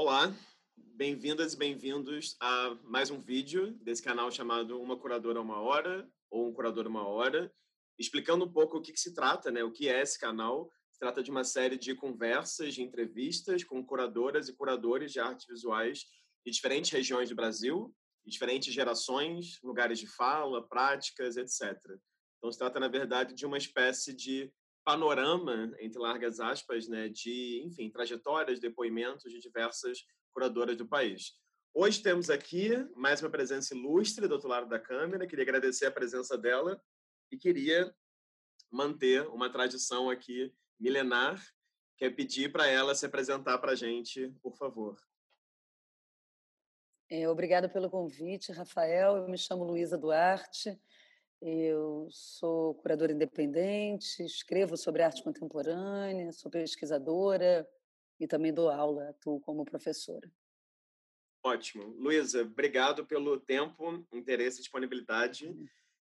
Olá, bem-vindas e bem-vindos a mais um vídeo desse canal chamado Uma Curadora Uma Hora ou Um Curador Uma Hora, explicando um pouco o que, que se trata, né? O que é esse canal. Se trata de uma série de conversas, de entrevistas com curadoras e curadores de artes visuais de diferentes regiões do Brasil, diferentes gerações, lugares de fala, práticas, etc. Então, se trata, na verdade, de uma espécie de panorama, entre largas aspas, né, de, enfim, trajetórias, depoimentos de diversas curadoras do país. Hoje temos aqui mais uma presença ilustre do outro lado da câmera. Queria agradecer a presença dela e queria manter uma tradição aqui milenar, que é pedir para ela se apresentar para a gente, por favor. É, obrigada pelo convite, Rafael. Eu me chamo Luísa Duarte, eu sou curadora independente, escrevo sobre arte contemporânea, sou pesquisadora e também dou aula, atuo como professora. Ótimo. Luísa, obrigado pelo tempo, interesse e disponibilidade.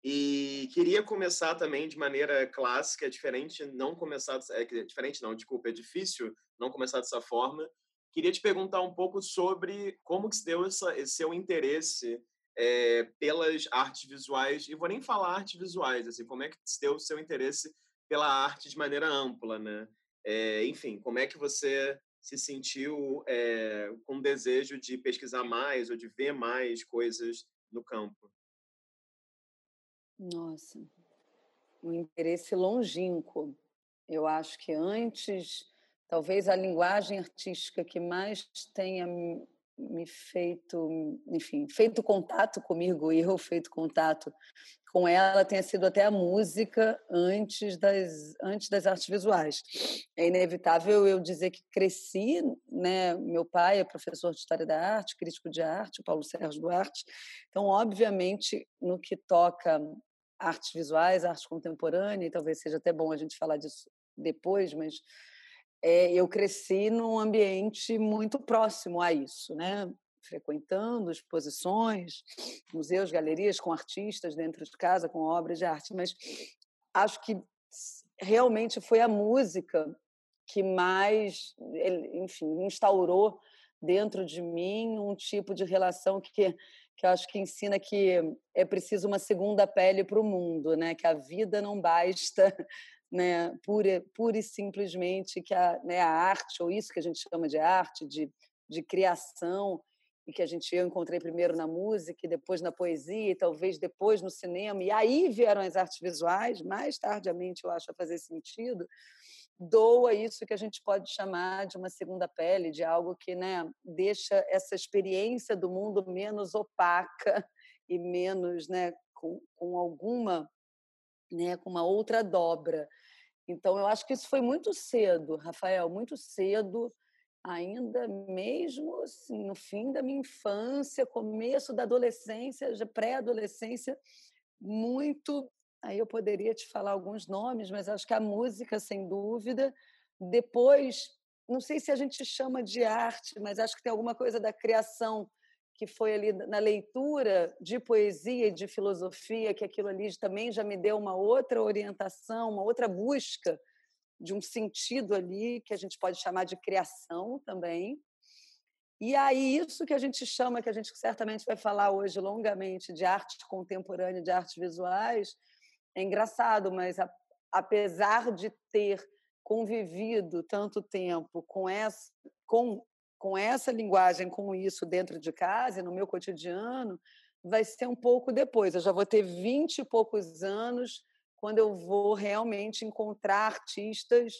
E queria começar também de maneira clássica, é diferente não começar, é, diferente não, desculpa, é difícil não começar dessa forma. Queria te perguntar um pouco sobre como que se deu essa, esse seu interesse é, pelas artes visuais, e vou nem falar artes visuais, assim, como é que deu o seu interesse pela arte de maneira ampla, né? É, enfim, como é que você se sentiu é, com desejo de pesquisar mais ou de ver mais coisas no campo? Nossa, um interesse longínquo. Eu acho que antes, talvez a linguagem artística que mais tenha me feito, enfim, feito contato comigo e eu feito contato com ela tenha sido até a música antes das antes das artes visuais. É inevitável eu dizer que cresci, né? Meu pai é professor de história da arte, crítico de arte, Paulo Sérgio Duarte. Então, obviamente, no que toca artes visuais, arte contemporânea, e talvez seja até bom a gente falar disso depois, mas é, eu cresci num ambiente muito próximo a isso, né? frequentando exposições, museus, galerias com artistas dentro de casa, com obras de arte, mas acho que realmente foi a música que mais, enfim, instaurou dentro de mim um tipo de relação que que acho que ensina que é preciso uma segunda pele para o mundo, né? Que a vida não basta né, pura, pura e simplesmente que a, né, a arte, ou isso que a gente chama de arte, de, de criação, e que a gente eu encontrei primeiro na música, e depois na poesia, e talvez depois no cinema, e aí vieram as artes visuais, mais tardiamente eu acho a fazer sentido, doa isso que a gente pode chamar de uma segunda pele, de algo que né, deixa essa experiência do mundo menos opaca e menos né, com, com alguma né, com uma outra dobra. Então, eu acho que isso foi muito cedo, Rafael, muito cedo, ainda mesmo assim, no fim da minha infância, começo da adolescência, pré-adolescência, muito. Aí eu poderia te falar alguns nomes, mas acho que a música, sem dúvida. Depois, não sei se a gente chama de arte, mas acho que tem alguma coisa da criação que foi ali na leitura de poesia e de filosofia, que aquilo ali também já me deu uma outra orientação, uma outra busca de um sentido ali que a gente pode chamar de criação também. E aí isso que a gente chama, que a gente certamente vai falar hoje longamente de arte contemporânea, de artes visuais, é engraçado, mas apesar de ter convivido tanto tempo com essa com com essa linguagem, com isso dentro de casa, no meu cotidiano, vai ser um pouco depois. Eu já vou ter vinte e poucos anos quando eu vou realmente encontrar artistas,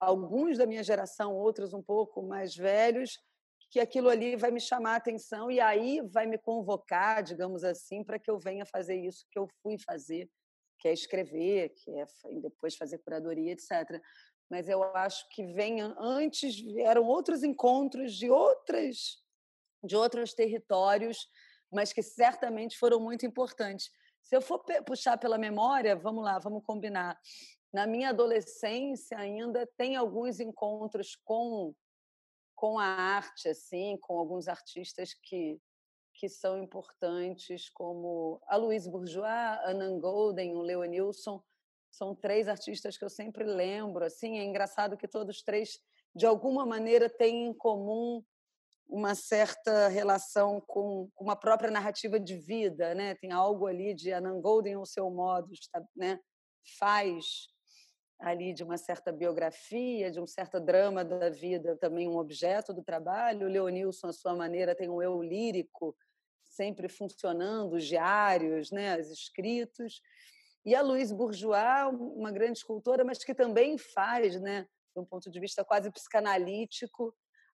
alguns da minha geração, outros um pouco mais velhos, que aquilo ali vai me chamar a atenção e aí vai me convocar, digamos assim, para que eu venha fazer isso que eu fui fazer, que é escrever, que é depois fazer curadoria, etc mas eu acho que vem antes vieram outros encontros de outras de outros territórios, mas que certamente foram muito importantes. Se eu for puxar pela memória, vamos lá, vamos combinar. Na minha adolescência ainda tem alguns encontros com com a arte assim, com alguns artistas que que são importantes, como a Louise Bourgeois, a Golden, o Leonilson, são três artistas que eu sempre lembro. Assim, é engraçado que todos três, de alguma maneira, têm em comum uma certa relação com uma própria narrativa de vida, né? Tem algo ali de Anand Golden, ao seu modo, né? faz ali de uma certa biografia, de um certo drama da vida, também um objeto do trabalho. O Leonilson, à sua maneira, tem um eu lírico sempre funcionando, os diários, né, os escritos. E a Louise Bourgeois, uma grande escultora, mas que também faz, né, de um ponto de vista quase psicanalítico,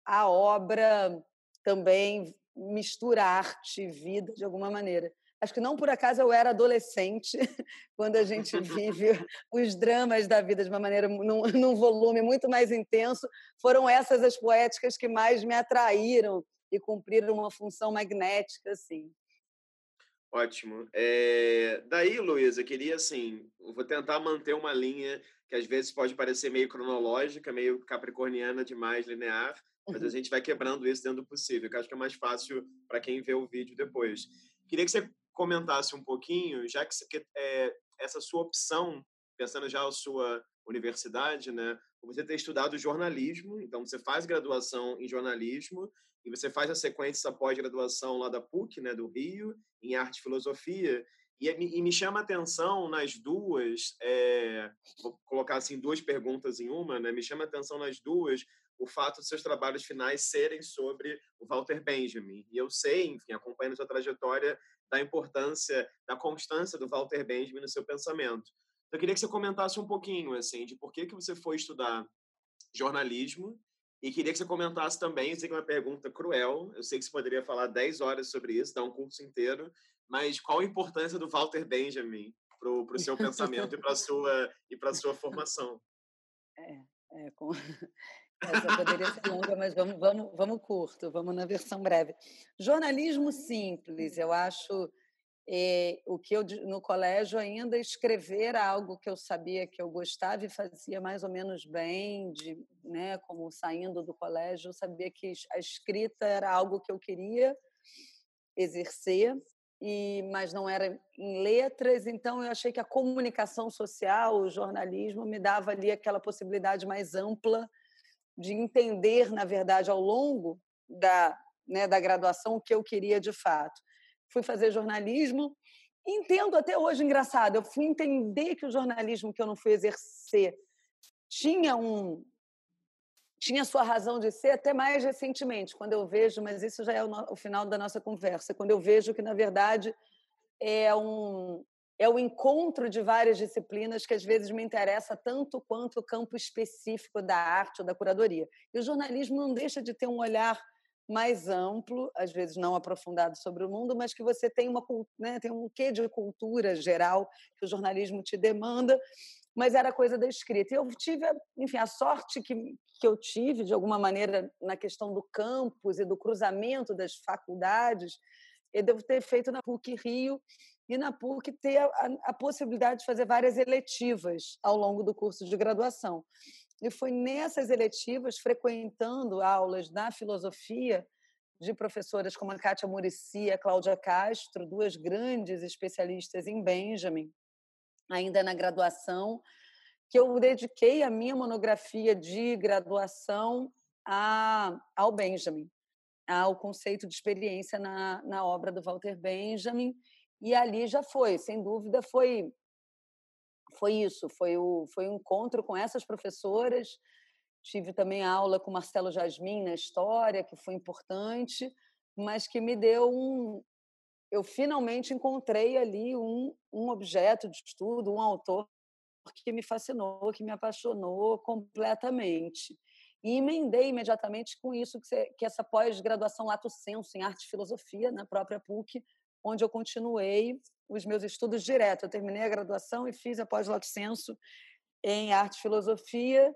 a obra também mistura arte e vida de alguma maneira. Acho que não por acaso eu era adolescente, quando a gente vive os dramas da vida de uma maneira, num, num volume muito mais intenso. Foram essas as poéticas que mais me atraíram e cumpriram uma função magnética, assim. Ótimo. É... Daí, Luísa, queria assim, vou tentar manter uma linha que às vezes pode parecer meio cronológica, meio capricorniana demais, linear, mas a uhum. gente vai quebrando isso dentro do possível, que acho que é mais fácil para quem vê o vídeo depois. Queria que você comentasse um pouquinho, já que, que é, essa sua opção, pensando já a sua universidade, né? Você ter estudado jornalismo, então você faz graduação em jornalismo e você faz a sequência pós-graduação lá da PUC, né, do Rio, em arte e filosofia. E, e me chama a atenção nas duas, é, vou colocar assim duas perguntas em uma, né? Me chama a atenção nas duas o fato de seus trabalhos finais serem sobre o Walter Benjamin. E eu sei, enfim, acompanhando sua trajetória, da importância, da constância do Walter Benjamin no seu pensamento. Eu queria que você comentasse um pouquinho, assim, de por que, que você foi estudar jornalismo e queria que você comentasse também, eu sei que é uma pergunta cruel, eu sei que você poderia falar 10 horas sobre isso, dar um curso inteiro, mas qual a importância do Walter Benjamin para o seu pensamento e para a sua, e sua formação? É, é com... Essa poderia ser longa, mas vamos, vamos, vamos curto, vamos na versão breve. Jornalismo simples, eu acho é, o que eu no colégio ainda escrever algo que eu sabia que eu gostava e fazia mais ou menos bem, de, né, como saindo do colégio, eu sabia que a escrita era algo que eu queria exercer e mas não era em letras, então eu achei que a comunicação social, o jornalismo me dava ali aquela possibilidade mais ampla de entender, na verdade, ao longo da, né, da graduação o que eu queria de fato. Fui fazer jornalismo, entendo até hoje, engraçado, eu fui entender que o jornalismo que eu não fui exercer tinha um tinha sua razão de ser até mais recentemente, quando eu vejo, mas isso já é o, no, o final da nossa conversa, quando eu vejo que, na verdade, é um, é o encontro de várias disciplinas que às vezes me interessa tanto quanto o campo específico da arte ou da curadoria. E o jornalismo não deixa de ter um olhar mais amplo, às vezes não aprofundado sobre o mundo, mas que você tem uma né, tem um quê de cultura geral que o jornalismo te demanda, mas era coisa da escrita. E eu tive, enfim, a sorte que, que eu tive de alguma maneira na questão do campus e do cruzamento das faculdades, eu devo ter feito na PUC Rio e na PUC ter a, a, possibilidade de fazer várias eletivas ao longo do curso de graduação. E foi nessas eletivas, frequentando aulas na filosofia de professoras como a Kátia Murici e a Cláudia Castro, duas grandes especialistas em Benjamin, ainda na graduação, que eu dediquei a minha monografia de graduação a, ao Benjamin, ao conceito de experiência na, na obra do Walter Benjamin, e ali já foi, sem dúvida, foi foi isso, foi o foi um encontro com essas professoras. Tive também aula com Marcelo Jasmin na história, que foi importante, mas que me deu um eu finalmente encontrei ali um, um objeto de estudo, um autor que me fascinou, que me apaixonou completamente. E emendei imediatamente com isso que, você, que essa pós-graduação lato senso em arte e filosofia na própria PUC, onde eu continuei os meus estudos direto. Eu terminei a graduação e fiz a pós-lato senso em arte e filosofia,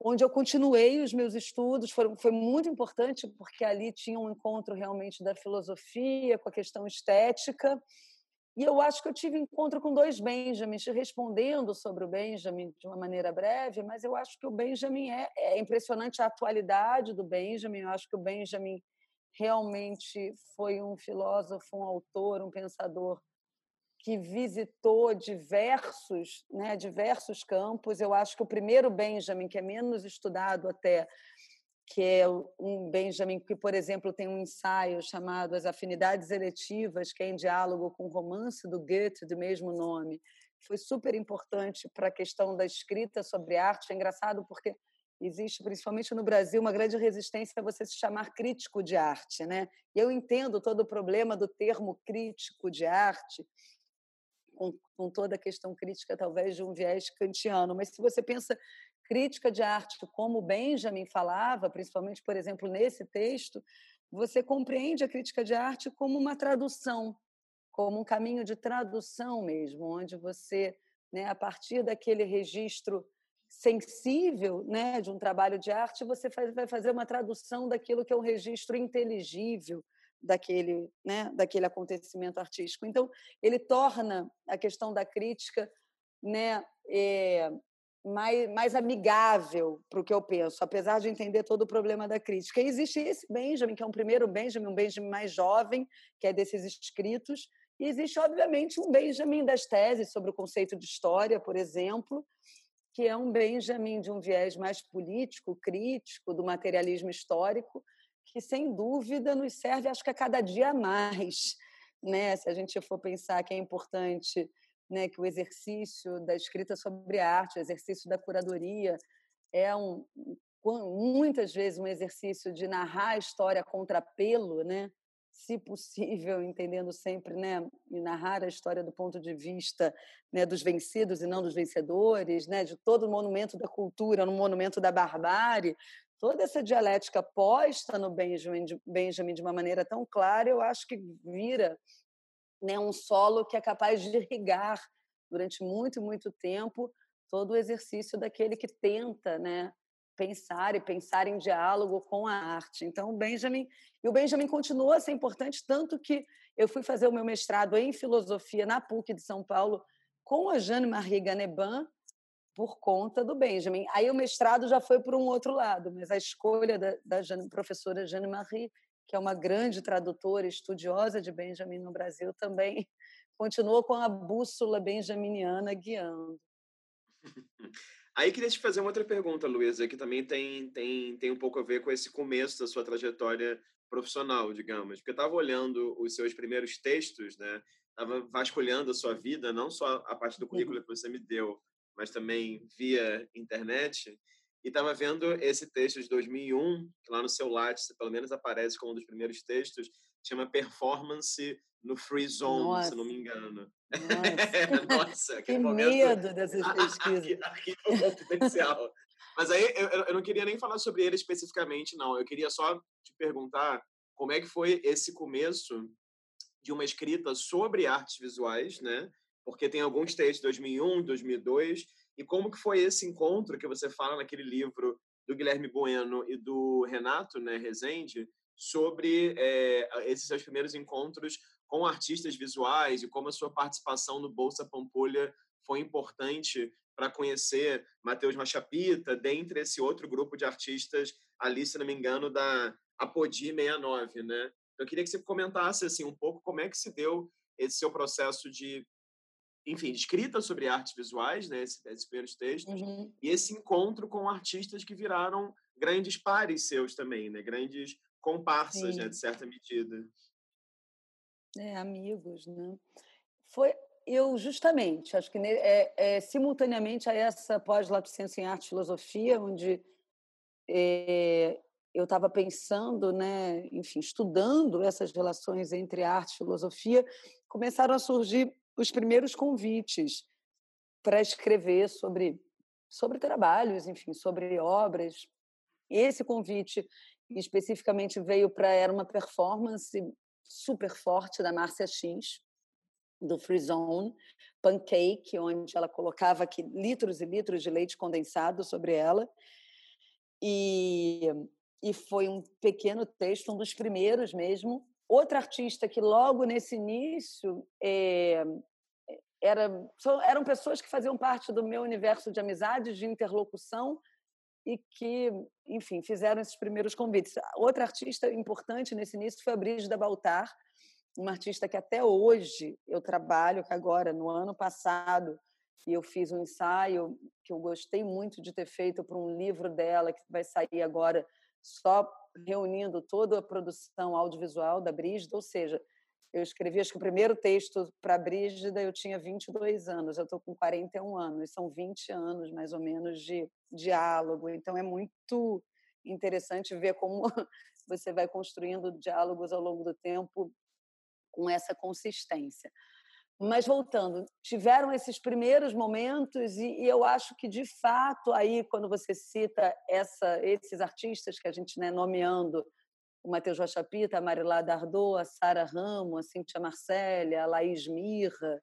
onde eu continuei os meus estudos. Foi, foi muito importante, porque ali tinha um encontro realmente da filosofia com a questão estética. E eu acho que eu tive encontro com dois Benjamins, respondendo sobre o Benjamin de uma maneira breve, mas eu acho que o Benjamin é, é impressionante a atualidade do Benjamin. Eu acho que o Benjamin realmente foi um filósofo, um autor, um pensador que visitou diversos, né, diversos campos. Eu acho que o primeiro Benjamin, que é menos estudado até, que é um Benjamin que, por exemplo, tem um ensaio chamado As Afinidades Eletivas, que é em diálogo com o romance do Goethe, do mesmo nome. Foi super importante para a questão da escrita sobre arte. É engraçado porque existe, principalmente no Brasil, uma grande resistência a você se chamar crítico de arte. Né? E eu entendo todo o problema do termo crítico de arte, com, com toda a questão crítica, talvez, de um viés kantiano. Mas se você pensa crítica de arte, como Benjamin falava, principalmente, por exemplo, nesse texto, você compreende a crítica de arte como uma tradução, como um caminho de tradução mesmo, onde você, né, a partir daquele registro sensível né, de um trabalho de arte, você faz, vai fazer uma tradução daquilo que é um registro inteligível daquele, né, daquele acontecimento artístico. Então, ele torna a questão da crítica né, é, mais, mais amigável para o que eu penso, apesar de entender todo o problema da crítica. E existe esse Benjamin, que é um primeiro Benjamin, um Benjamin mais jovem, que é desses escritos, e existe, obviamente, um Benjamin das teses sobre o conceito de história, por exemplo, que é um Benjamin de um viés mais político, crítico, do materialismo histórico, que, sem dúvida, nos serve, acho que a cada dia mais. Né? Se a gente for pensar que é importante né, que o exercício da escrita sobre arte, o exercício da curadoria, é um, muitas vezes um exercício de narrar a história contra pelo, né? Se possível, entendendo sempre, né, e narrar a história do ponto de vista né, dos vencidos e não dos vencedores, né, de todo o monumento da cultura no monumento da barbárie, toda essa dialética posta no Benjamin de, Benjamin de uma maneira tão clara, eu acho que vira né, um solo que é capaz de irrigar durante muito, muito tempo todo o exercício daquele que tenta né, pensar e pensar em diálogo com a arte. Então, o Benjamin, e o Benjamin continua a ser importante, tanto que eu fui fazer o meu mestrado em filosofia na PUC de São Paulo com a Jeanne-Marie Ganeban, por conta do Benjamin. Aí o mestrado já foi por um outro lado, mas a escolha da, da Jeanne, professora Jeanne-Marie que é uma grande tradutora, estudiosa de Benjamin no Brasil, também continuou com a bússola benjaminiana guiando. Aí queria te fazer uma outra pergunta, Luísa, que também tem, tem, tem um pouco a ver com esse começo da sua trajetória profissional, digamos. Porque eu estava olhando os seus primeiros textos, né? Estava vasculhando a sua vida, não só a parte do currículo uhum. que você me deu, mas também via internet. E estava vendo esse texto de 2001, que lá no seu Lattes, pelo menos aparece como um dos primeiros textos, chama Performance no Free Zone, Nossa. se não me engano. Nossa, Nossa que momento... medo dessas pesquisas. Arquivo confidencial. Mas aí eu, eu não queria nem falar sobre ele especificamente, não. Eu queria só te perguntar como é que foi esse começo de uma escrita sobre artes visuais, né? Porque tem alguns textos de 2001, 2002, e como que foi esse encontro que você fala naquele livro do Guilherme Bueno e do Renato, né, Rezende, sobre é, esses seus primeiros encontros com artistas visuais e como a sua participação no Bolsa Pampulha foi importante para conhecer Matheus Machapita, dentre esse outro grupo de artistas ali, se não me engano, da Apodi 69, né? Eu queria que você comentasse assim um pouco como é que se deu esse seu processo de enfim, escrita sobre artes visuais, né, esses, esses primeiros textos, uhum. e esse encontro com artistas que viraram grandes pares seus também, né, grandes comparsas, né, de certa medida. É, amigos, né? Foi eu justamente, acho que é, é simultaneamente a essa pós-lapsência em arte e filosofia, onde é, eu estava pensando, né, enfim, estudando essas relações entre arte e filosofia, começaram a surgir os primeiros convites para escrever sobre sobre trabalhos, enfim, sobre obras. Esse convite especificamente veio para era uma performance super forte da Márcia X do Free Zone, Pancake, onde ela colocava aqui litros e litros de leite condensado sobre ela. E, e foi um pequeno texto, um dos primeiros mesmo. Outra artista que logo nesse início é, era, eram pessoas que faziam parte do meu universo de amizades, de interlocução e que, enfim, fizeram esses primeiros convites. Outra artista importante nesse início foi a Brígida Baltar, uma artista que até hoje eu trabalho, que agora, no ano passado, eu fiz um ensaio que eu gostei muito de ter feito para um livro dela, que vai sair agora só reunindo toda a produção audiovisual da Brígida, ou seja, eu escrevi, acho que o primeiro texto para a Brígida eu tinha 22 anos, eu estou com 41 anos, são 20 anos mais ou menos de diálogo, então é muito interessante ver como você vai construindo diálogos ao longo do tempo com essa consistência. Mas voltando, tiveram esses primeiros momentos e, e, eu acho que de fato aí quando você cita essa, esses artistas que a gente né, nomeando o Matheus Rocha Pita, a Marilá Dardot, a Sara Ramos, a Cíntia Marcélia, a Laís Mirra,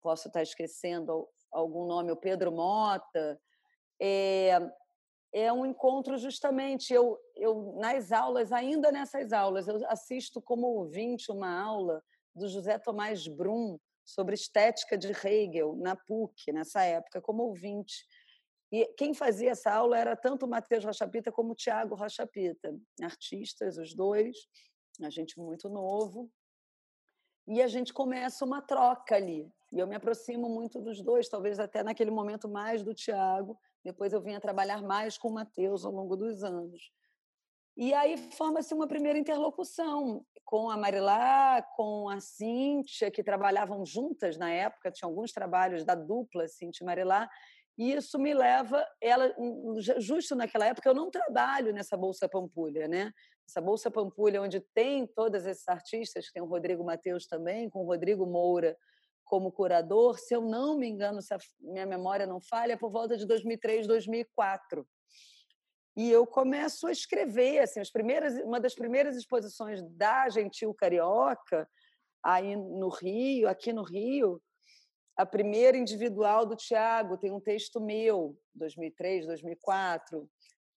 posso estar esquecendo algum nome, o Pedro Mota, é, é um encontro justamente, eu, eu nas aulas, ainda nessas aulas, eu assisto como ouvinte uma aula do José Tomás Brum, sobre estética de Hegel na PUC, nessa época, como ouvinte. E quem fazia essa aula era tanto o Matheus Rochapita como o Tiago Rochapita, artistas, os dois, a gente muito novo. E a gente começa uma troca ali. E eu me aproximo muito dos dois, talvez até naquele momento mais do Tiago. Depois eu vinha trabalhar mais com o Matheus ao longo dos anos. E aí forma-se uma primeira interlocução com a Marilá, com a Cíntia, que trabalhavam juntas na época, tinha alguns trabalhos da dupla Cíntia e Marilá, e isso me leva, ela justo naquela época eu não trabalho nessa bolsa Pampulha, né? Essa bolsa Pampulha onde tem todos esses artistas, tem o Rodrigo Mateus também, com o Rodrigo Moura como curador, se eu não me engano, se a minha memória não falha, é por volta de 2003, 2004 e eu começo a escrever assim as primeiras uma das primeiras exposições da Gentil Carioca aí no Rio aqui no Rio a primeira individual do Tiago tem um texto meu 2003 2004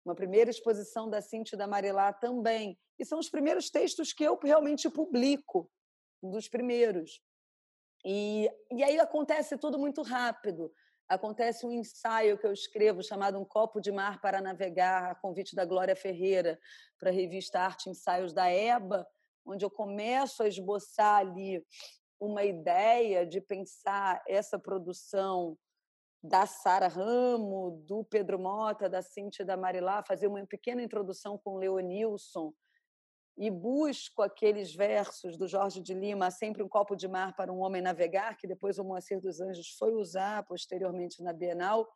uma primeira exposição da Cintia da Marilá também. E são os primeiros textos que eu realmente publico um dos primeiros. E, e aí acontece tudo muito rápido. Acontece um ensaio que eu escrevo chamado Um Copo de Mar para Navegar, a convite da Glória Ferreira, para a revista Arte Ensaios da EBA, onde eu começo a esboçar ali uma ideia de pensar essa produção da Sara Ramo, do Pedro Mota, da Cíntia da Marilá, fazer uma pequena introdução com Leonilson, e busco aqueles versos do Jorge de Lima, sempre um copo de mar para um homem navegar, que depois o Moacir dos Anjos foi usar posteriormente na Bienal,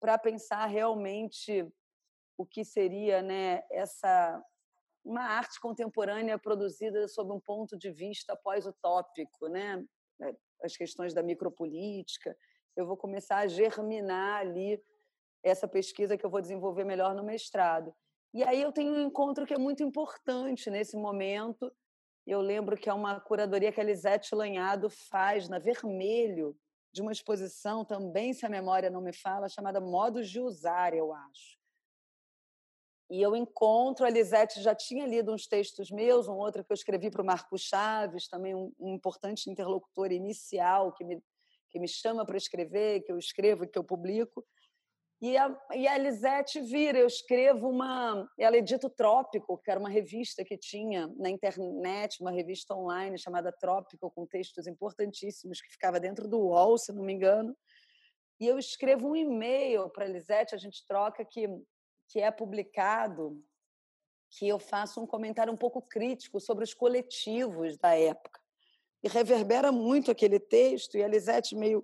para pensar realmente o que seria né, essa uma arte contemporânea produzida sob um ponto de vista pós-utópico, né? É, as questões da micropolítica. Eu vou começar a germinar ali essa pesquisa que eu vou desenvolver melhor no mestrado. E aí eu tenho um encontro que é muito importante nesse momento. Eu lembro que é uma curadoria que a Lisete Lanhado faz na Vermelho, de uma exposição também, se a memória não me fala, chamada Modos de Usar, eu acho. E eu encontro, a Lisete já tinha lido uns textos meus, um outro que eu escrevi para o Marco Chaves, também um, um importante interlocutor inicial que me, que me chama para escrever, que eu escrevo e que eu publico. E a, e a Elisete vira, eu escrevo uma. Ela edita o Trópico, que era uma revista que tinha na internet, uma revista online chamada Trópico, com textos importantíssimos, que ficava dentro do UOL, se não me engano. E eu escrevo um e-mail para a Elisete, a gente troca, que, que é publicado, que eu faço um comentário um pouco crítico sobre os coletivos da época. E reverbera muito aquele texto, e a Elisete meio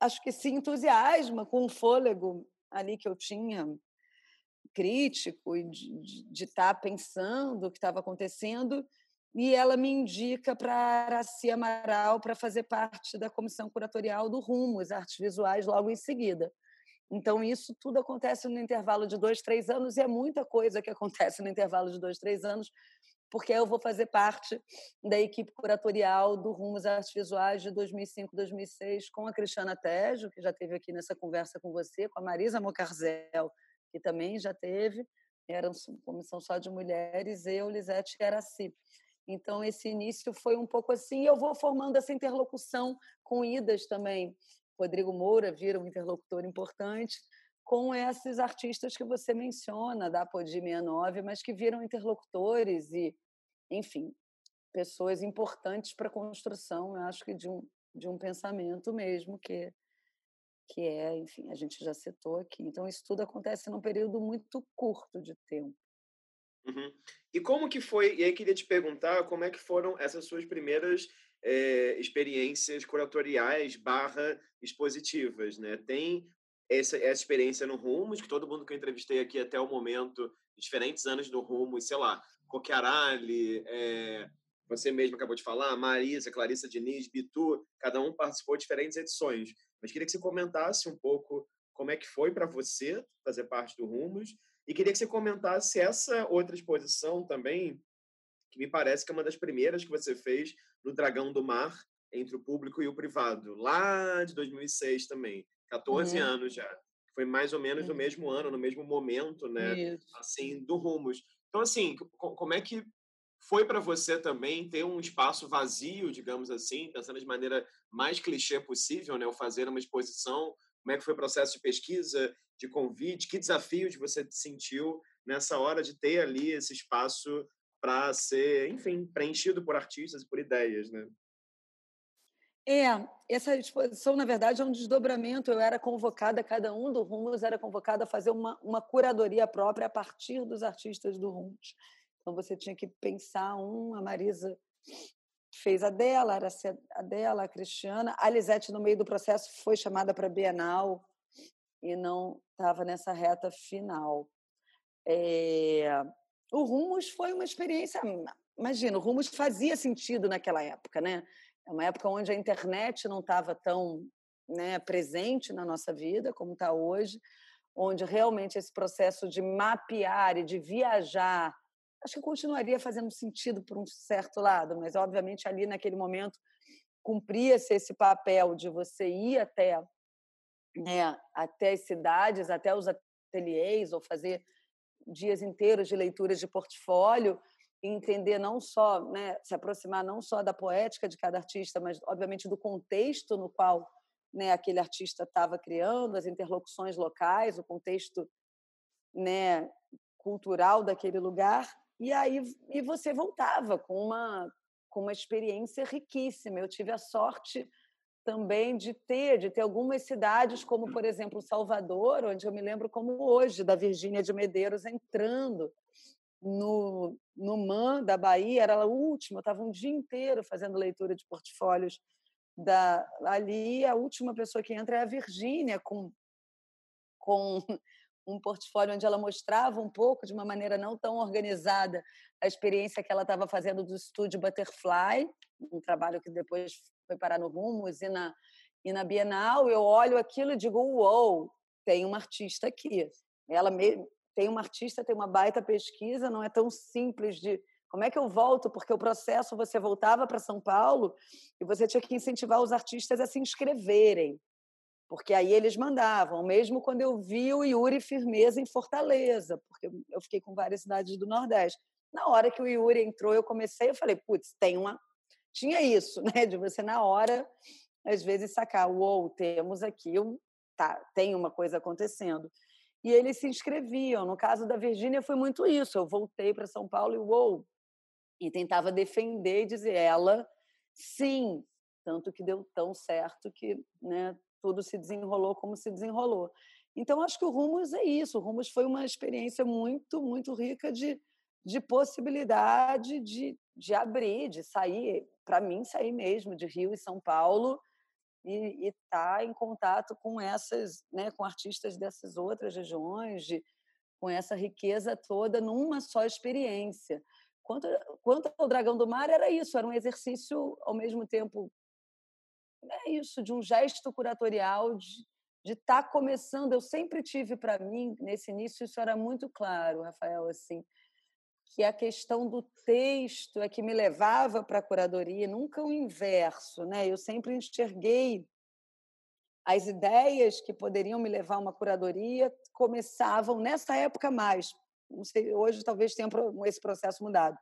acho que se entusiasma com o fôlego ali que eu tinha crítico e de estar tá pensando o que estava acontecendo e ela me indica para Araci Amaral para fazer parte da comissão curatorial do Rumo, as artes visuais, logo em seguida. Então, isso tudo acontece no intervalo de dois, três anos, e é muita coisa que acontece no intervalo de dois, três anos, porque eu vou fazer parte da equipe curatorial do Rumos Artes Visuais de 2005, 2006, com a Cristiana Tejo, que já teve aqui nessa conversa com você, com a Marisa Mocarzel, que também já teve, era uma comissão só de mulheres, eu, Lisete e Araci. Então, esse início foi um pouco assim, eu vou formando essa interlocução com idas também. Rodrigo Moura vira um interlocutor importante, com esses artistas que você menciona, da Apodi 69, mas que viram interlocutores e, enfim, pessoas importantes para a construção, eu acho que de um, de um pensamento mesmo, que, que é, enfim, a gente já citou aqui. Então, isso tudo acontece num período muito curto de tempo. Uhum. E como que foi, e aí queria te perguntar, como é que foram essas suas primeiras é, experiências curatoriais barra expositivas, né? Tem essa, essa experiência no Rumos, que todo mundo que eu entrevistei aqui até o momento, diferentes anos do Rumos, sei lá, Coquiarali, é, você mesmo acabou de falar, Marisa, Clarissa Diniz, Bitu, cada um participou de diferentes edições. Mas queria que você comentasse um pouco como é que foi para você fazer parte do Rumos e queria que você comentasse essa outra exposição também, que me parece que é uma das primeiras que você fez no Dragão do Mar, entre o público e o privado, lá de 2006 também, 14 uhum. anos já. Foi mais ou menos uhum. no mesmo ano, no mesmo momento, né? Isso. Assim, do Rumos. Então, assim, como é que foi para você também ter um espaço vazio, digamos assim, pensando de maneira mais clichê possível, né? O fazer uma exposição, como é que foi o processo de pesquisa, de convite, que desafios você sentiu nessa hora de ter ali esse espaço para ser, enfim, preenchido por artistas e por ideias, né? É, essa exposição, na verdade, é um desdobramento. Eu era convocada, cada um do Rumos era convocado a fazer uma, uma curadoria própria a partir dos artistas do Rumos. Então, você tinha que pensar um, a Marisa fez a dela, era a dela, a Cristiana. A Lisete, no meio do processo, foi chamada para a Bienal e não estava nessa reta final. É... O Rumos foi uma experiência... Imagina, o Rumos fazia sentido naquela época, né? É uma época onde a internet não estava tão né, presente na nossa vida como está hoje, onde realmente esse processo de mapear e de viajar, acho que continuaria fazendo sentido por um certo lado, mas obviamente ali naquele momento cumpria-se esse papel de você ir até né, até as cidades, até os ateliês, ou fazer dias inteiros de leituras de portfólio, entender não só, né, se aproximar não só da poética de cada artista, mas obviamente do contexto no qual né, aquele artista estava criando, as interlocuções locais, o contexto né, cultural daquele lugar, e aí e você voltava com uma com uma experiência riquíssima. Eu tive a sorte também de ter, de ter algumas cidades, como por exemplo Salvador, onde eu me lembro como hoje da Virgínia de Medeiros entrando no, no MAN da Bahia, era a última, eu estava um dia inteiro fazendo leitura de portfólios da, ali, a última pessoa que entra é a Virgínia, com, com um portfólio onde ela mostrava um pouco, de uma maneira não tão organizada, a experiência que ela estava fazendo do estúdio Butterfly, um trabalho que depois foi parar no Rumos e na, e na Bienal. Eu olho aquilo e digo: uou, tem uma artista aqui. Ela me, tem uma artista, tem uma baita pesquisa, não é tão simples de como é que eu volto? Porque o processo você voltava para São Paulo e você tinha que incentivar os artistas a se inscreverem, porque aí eles mandavam. Mesmo quando eu vi o Yuri Firmeza em Fortaleza, porque eu fiquei com várias cidades do Nordeste. Na hora que o Yuri entrou, eu comecei, eu falei, putz, tem uma. Tinha isso, né? De você, na hora, às vezes, sacar, uou, temos aqui, um... tá, tem uma coisa acontecendo e eles se inscreviam. No caso da Virgínia foi muito isso. Eu voltei para São Paulo e uou, e tentava defender e dizer ela sim, tanto que deu tão certo que, né, tudo se desenrolou como se desenrolou. Então acho que o Rumos é isso. O Rumos foi uma experiência muito, muito rica de, de possibilidade de, de abrir, de sair, para mim sair mesmo de Rio e São Paulo e estar tá em contato com essas, né, com artistas dessas outras regiões, de, com essa riqueza toda numa só experiência. Quanto, quanto ao Dragão do Mar, era isso, era um exercício ao mesmo tempo, é isso, de um gesto curatorial, de estar tá começando. Eu sempre tive para mim, nesse início, isso era muito claro, Rafael, assim, que a questão do texto é que me levava para a curadoria, nunca o inverso, né? Eu sempre enxerguei as ideias que poderiam me levar a uma curadoria começavam nessa época mais, não sei, hoje talvez tenha esse processo mudado.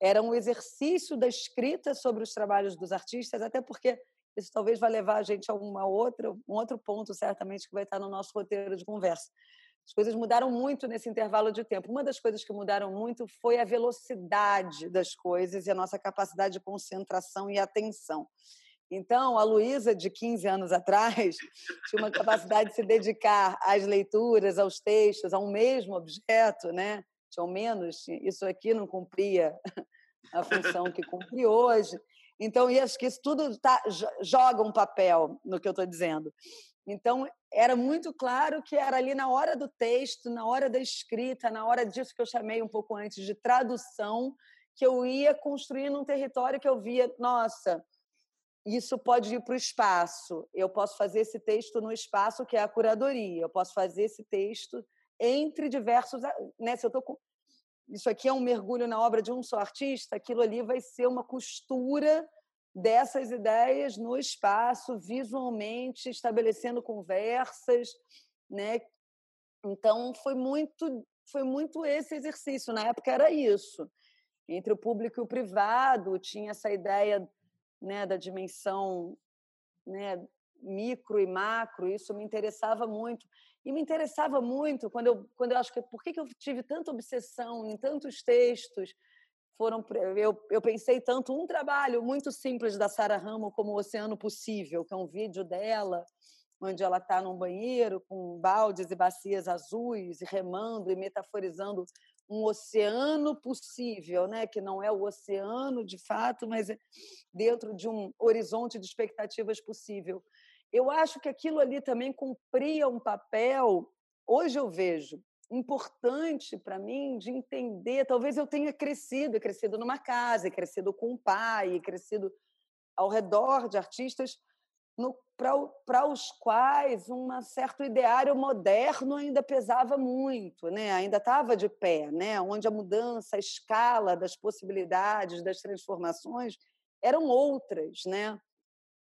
Era um exercício da escrita sobre os trabalhos dos artistas, até porque isso talvez vai levar a gente a uma outra, um outro ponto, certamente, que vai estar no nosso roteiro de conversa as coisas mudaram muito nesse intervalo de tempo. Uma das coisas que mudaram muito foi a velocidade das coisas e a nossa capacidade de concentração e atenção. Então, a Luísa, de 15 anos atrás, tinha uma capacidade de se dedicar às leituras, aos textos, a um mesmo objeto, né? tinham menos, isso aqui não cumpria a função que cumpre hoje. Então, e acho que isso tudo tá, joga um papel no que eu estou dizendo. Então, era muito claro que era ali na hora do texto, na hora da escrita, na hora disso que eu chamei um pouco antes de tradução, que eu ia construindo um território que eu via, nossa, isso pode ir para o espaço. Eu posso fazer esse texto no espaço que é a curadoria. Eu posso fazer esse texto entre diversos, né? Se eu tô com isso aqui é um mergulho na obra de um só artista, aquilo ali vai ser uma costura dessas ideias no espaço, visualmente, estabelecendo conversas, né? Então foi muito foi muito esse exercício. Na época era isso. Entre o público e o privado, tinha essa ideia né, da dimensão né, micro e macro, isso me interessava muito. E me interessava muito quando eu, quando eu acho que por que, que eu tive tanta obsessão em tantos textos. Foram, eu, eu pensei tanto um trabalho muito simples da Sara Ramo como o Oceano Possível, que é um vídeo dela onde ela está num banheiro com baldes e bacias azuis e remando e metaforizando um oceano possível, né? que não é o oceano de fato, mas é dentro de um horizonte de expectativas possível eu acho que aquilo ali também cumpria um papel, hoje eu vejo, importante para mim de entender. Talvez eu tenha crescido, crescido numa casa, crescido com um pai, crescido ao redor de artistas para os quais um certo ideário moderno ainda pesava muito, né? ainda estava de pé, né? onde a mudança, a escala das possibilidades, das transformações eram outras. Né?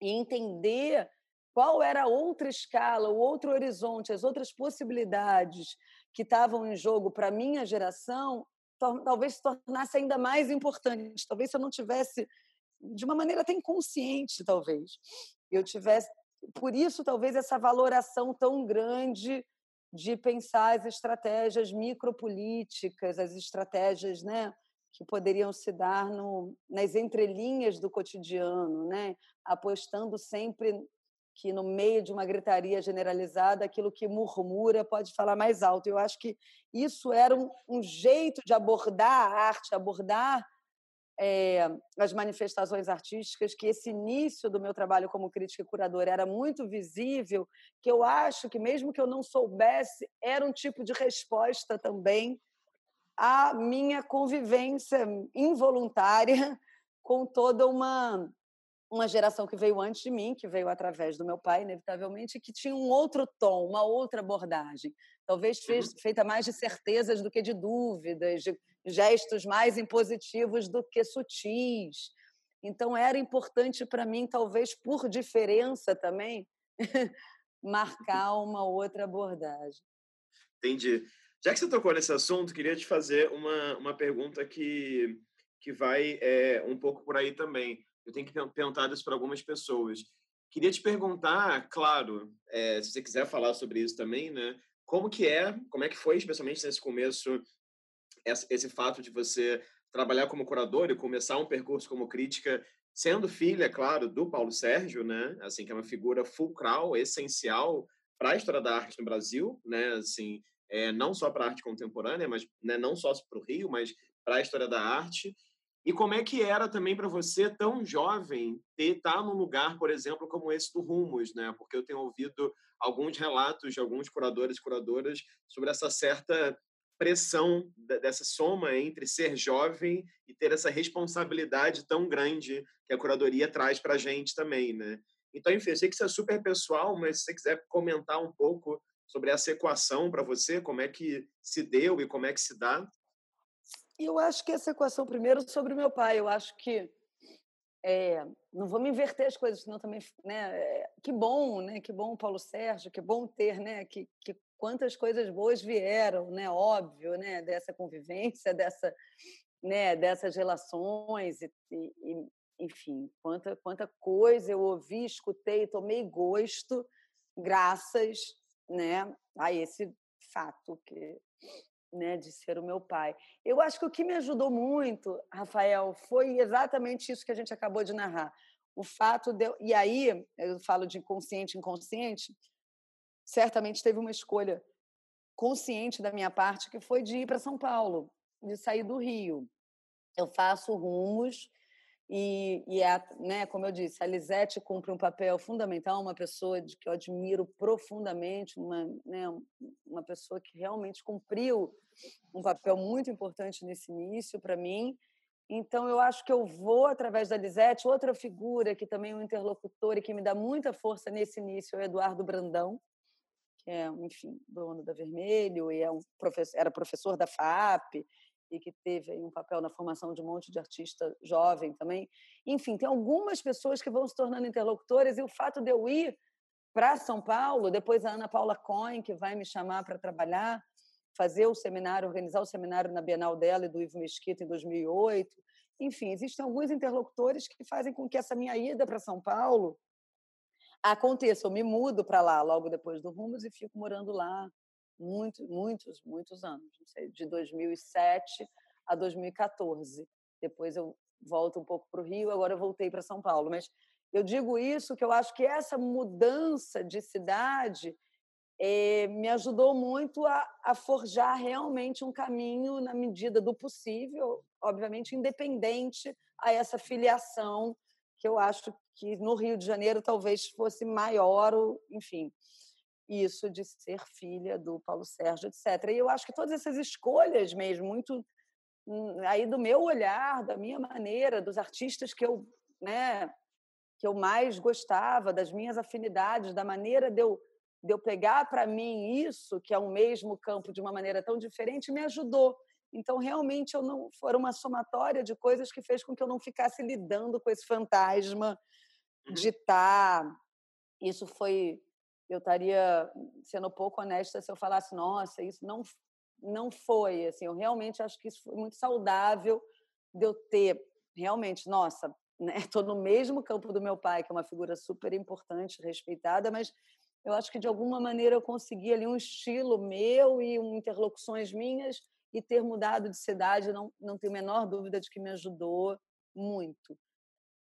E entender qual era a outra escala, o outro horizonte, as outras possibilidades que estavam em jogo para a minha geração, talvez se tornasse ainda mais importante. Talvez se eu não tivesse, de uma maneira até inconsciente, talvez, eu tivesse. Por isso, talvez, essa valoração tão grande de pensar as estratégias micropolíticas, as estratégias né, que poderiam se dar no, nas entrelinhas do cotidiano, né, apostando sempre que no meio de uma gritaria generalizada, aquilo que murmura pode falar mais alto. Eu acho que isso era um, um jeito de abordar a arte, abordar é, as manifestações artísticas, que esse início do meu trabalho como crítica e curadora era muito visível, que eu acho que, mesmo que eu não soubesse, era um tipo de resposta também à minha convivência involuntária com toda uma uma geração que veio antes de mim, que veio através do meu pai, inevitavelmente, que tinha um outro tom, uma outra abordagem. Talvez fez, feita mais de certezas do que de dúvidas, de gestos mais impositivos do que sutis. Então, era importante para mim, talvez por diferença também, marcar uma outra abordagem. Entendi. Já que você tocou nesse assunto, queria te fazer uma, uma pergunta que, que vai é, um pouco por aí também eu tenho que perguntar isso para algumas pessoas. Queria te perguntar, claro, é, se você quiser falar sobre isso também, né? Como que é, como é que foi, especialmente nesse começo, esse, fato de você trabalhar como curador e começar um percurso como crítica, sendo filha, claro, do Paulo Sérgio, né? Assim, que é uma figura fulcral, essencial para a história da arte no Brasil, né? Assim, é, não só para a arte contemporânea, mas né, não só para o Rio, mas para a história da arte. E como é que era também para você, tão jovem, ter estar tá num lugar, por exemplo, como esse do Rumos, né? Porque eu tenho ouvido alguns relatos de alguns curadores e curadoras sobre essa certa pressão dessa soma entre ser jovem e ter essa responsabilidade tão grande que a curadoria traz para a gente também, né? Então, enfim, eu sei que isso é super pessoal, mas se você quiser comentar um pouco sobre essa equação para você, como é que se deu e como é que se dá. Eu acho que essa equação, primeiro, sobre o meu pai, eu acho que. É, não vou me inverter as coisas, senão também. Né, é, que bom, né? Que bom, Paulo Sérgio, que bom ter, né? Que, que quantas coisas boas vieram, né? Óbvio, né? Dessa convivência, dessa, né? Dessas relações e, e enfim, quanta, quanta coisa eu ouvi, escutei, tomei gosto, graças né, a esse fato que né, de ser o meu pai. Eu acho que o que me ajudou muito, Rafael, foi exatamente isso que a gente acabou de narrar. O fato de. E aí, eu falo de inconsciente inconsciente, certamente teve uma escolha consciente da minha parte, que foi de ir para São Paulo, de sair do Rio. Eu faço rumos e, e é, né, como eu disse, a Lisete cumpre um papel fundamental, uma pessoa de que eu admiro profundamente, uma, né, uma pessoa que realmente cumpriu um papel muito importante nesse início para mim. Então, eu acho que eu vou, através da Lisete, outra figura que também é um interlocutor e que me dá muita força nesse início é o Eduardo Brandão, que é, enfim, dono da Vermelho e é um professor, era professor da FAP e que teve um papel na formação de um monte de artista jovem também. Enfim, tem algumas pessoas que vão se tornando interlocutores e o fato de eu ir para São Paulo, depois a Ana Paula Cohen, que vai me chamar para trabalhar, fazer o seminário, organizar o seminário na Bienal dela e do Ivo Mesquita em 2008. Enfim, existem alguns interlocutores que fazem com que essa minha ida para São Paulo aconteça. Eu me mudo para lá logo depois do Rumos e fico morando lá muito, muitos, muitos anos, sei, de 2007 a 2014. Depois eu volto um pouco para o Rio, agora eu voltei para São Paulo. Mas eu digo isso que eu acho que essa mudança de cidade eh, me ajudou muito a, a, forjar realmente um caminho na medida do possível, obviamente independente a essa filiação que eu acho que no Rio de Janeiro talvez fosse maior, enfim isso de ser filha do Paulo Sérgio, etc. E eu acho que todas essas escolhas mesmo, muito hum, aí do meu olhar, da minha maneira, dos artistas que eu, né, que eu mais gostava, das minhas afinidades, da maneira de eu, de eu pegar para mim isso, que é o mesmo campo de uma maneira tão diferente, me ajudou. Então, realmente, eu não foram uma somatória de coisas que fez com que eu não ficasse lidando com esse fantasma uhum. de estar. Tá, isso foi eu estaria sendo pouco honesta se eu falasse, nossa, isso não, não foi. Assim, eu realmente acho que isso foi muito saudável de eu ter realmente, nossa, estou né, no mesmo campo do meu pai, que é uma figura super importante, respeitada, mas eu acho que de alguma maneira eu consegui ali um estilo meu e um, interlocuções minhas e ter mudado de cidade, não, não tenho a menor dúvida de que me ajudou muito.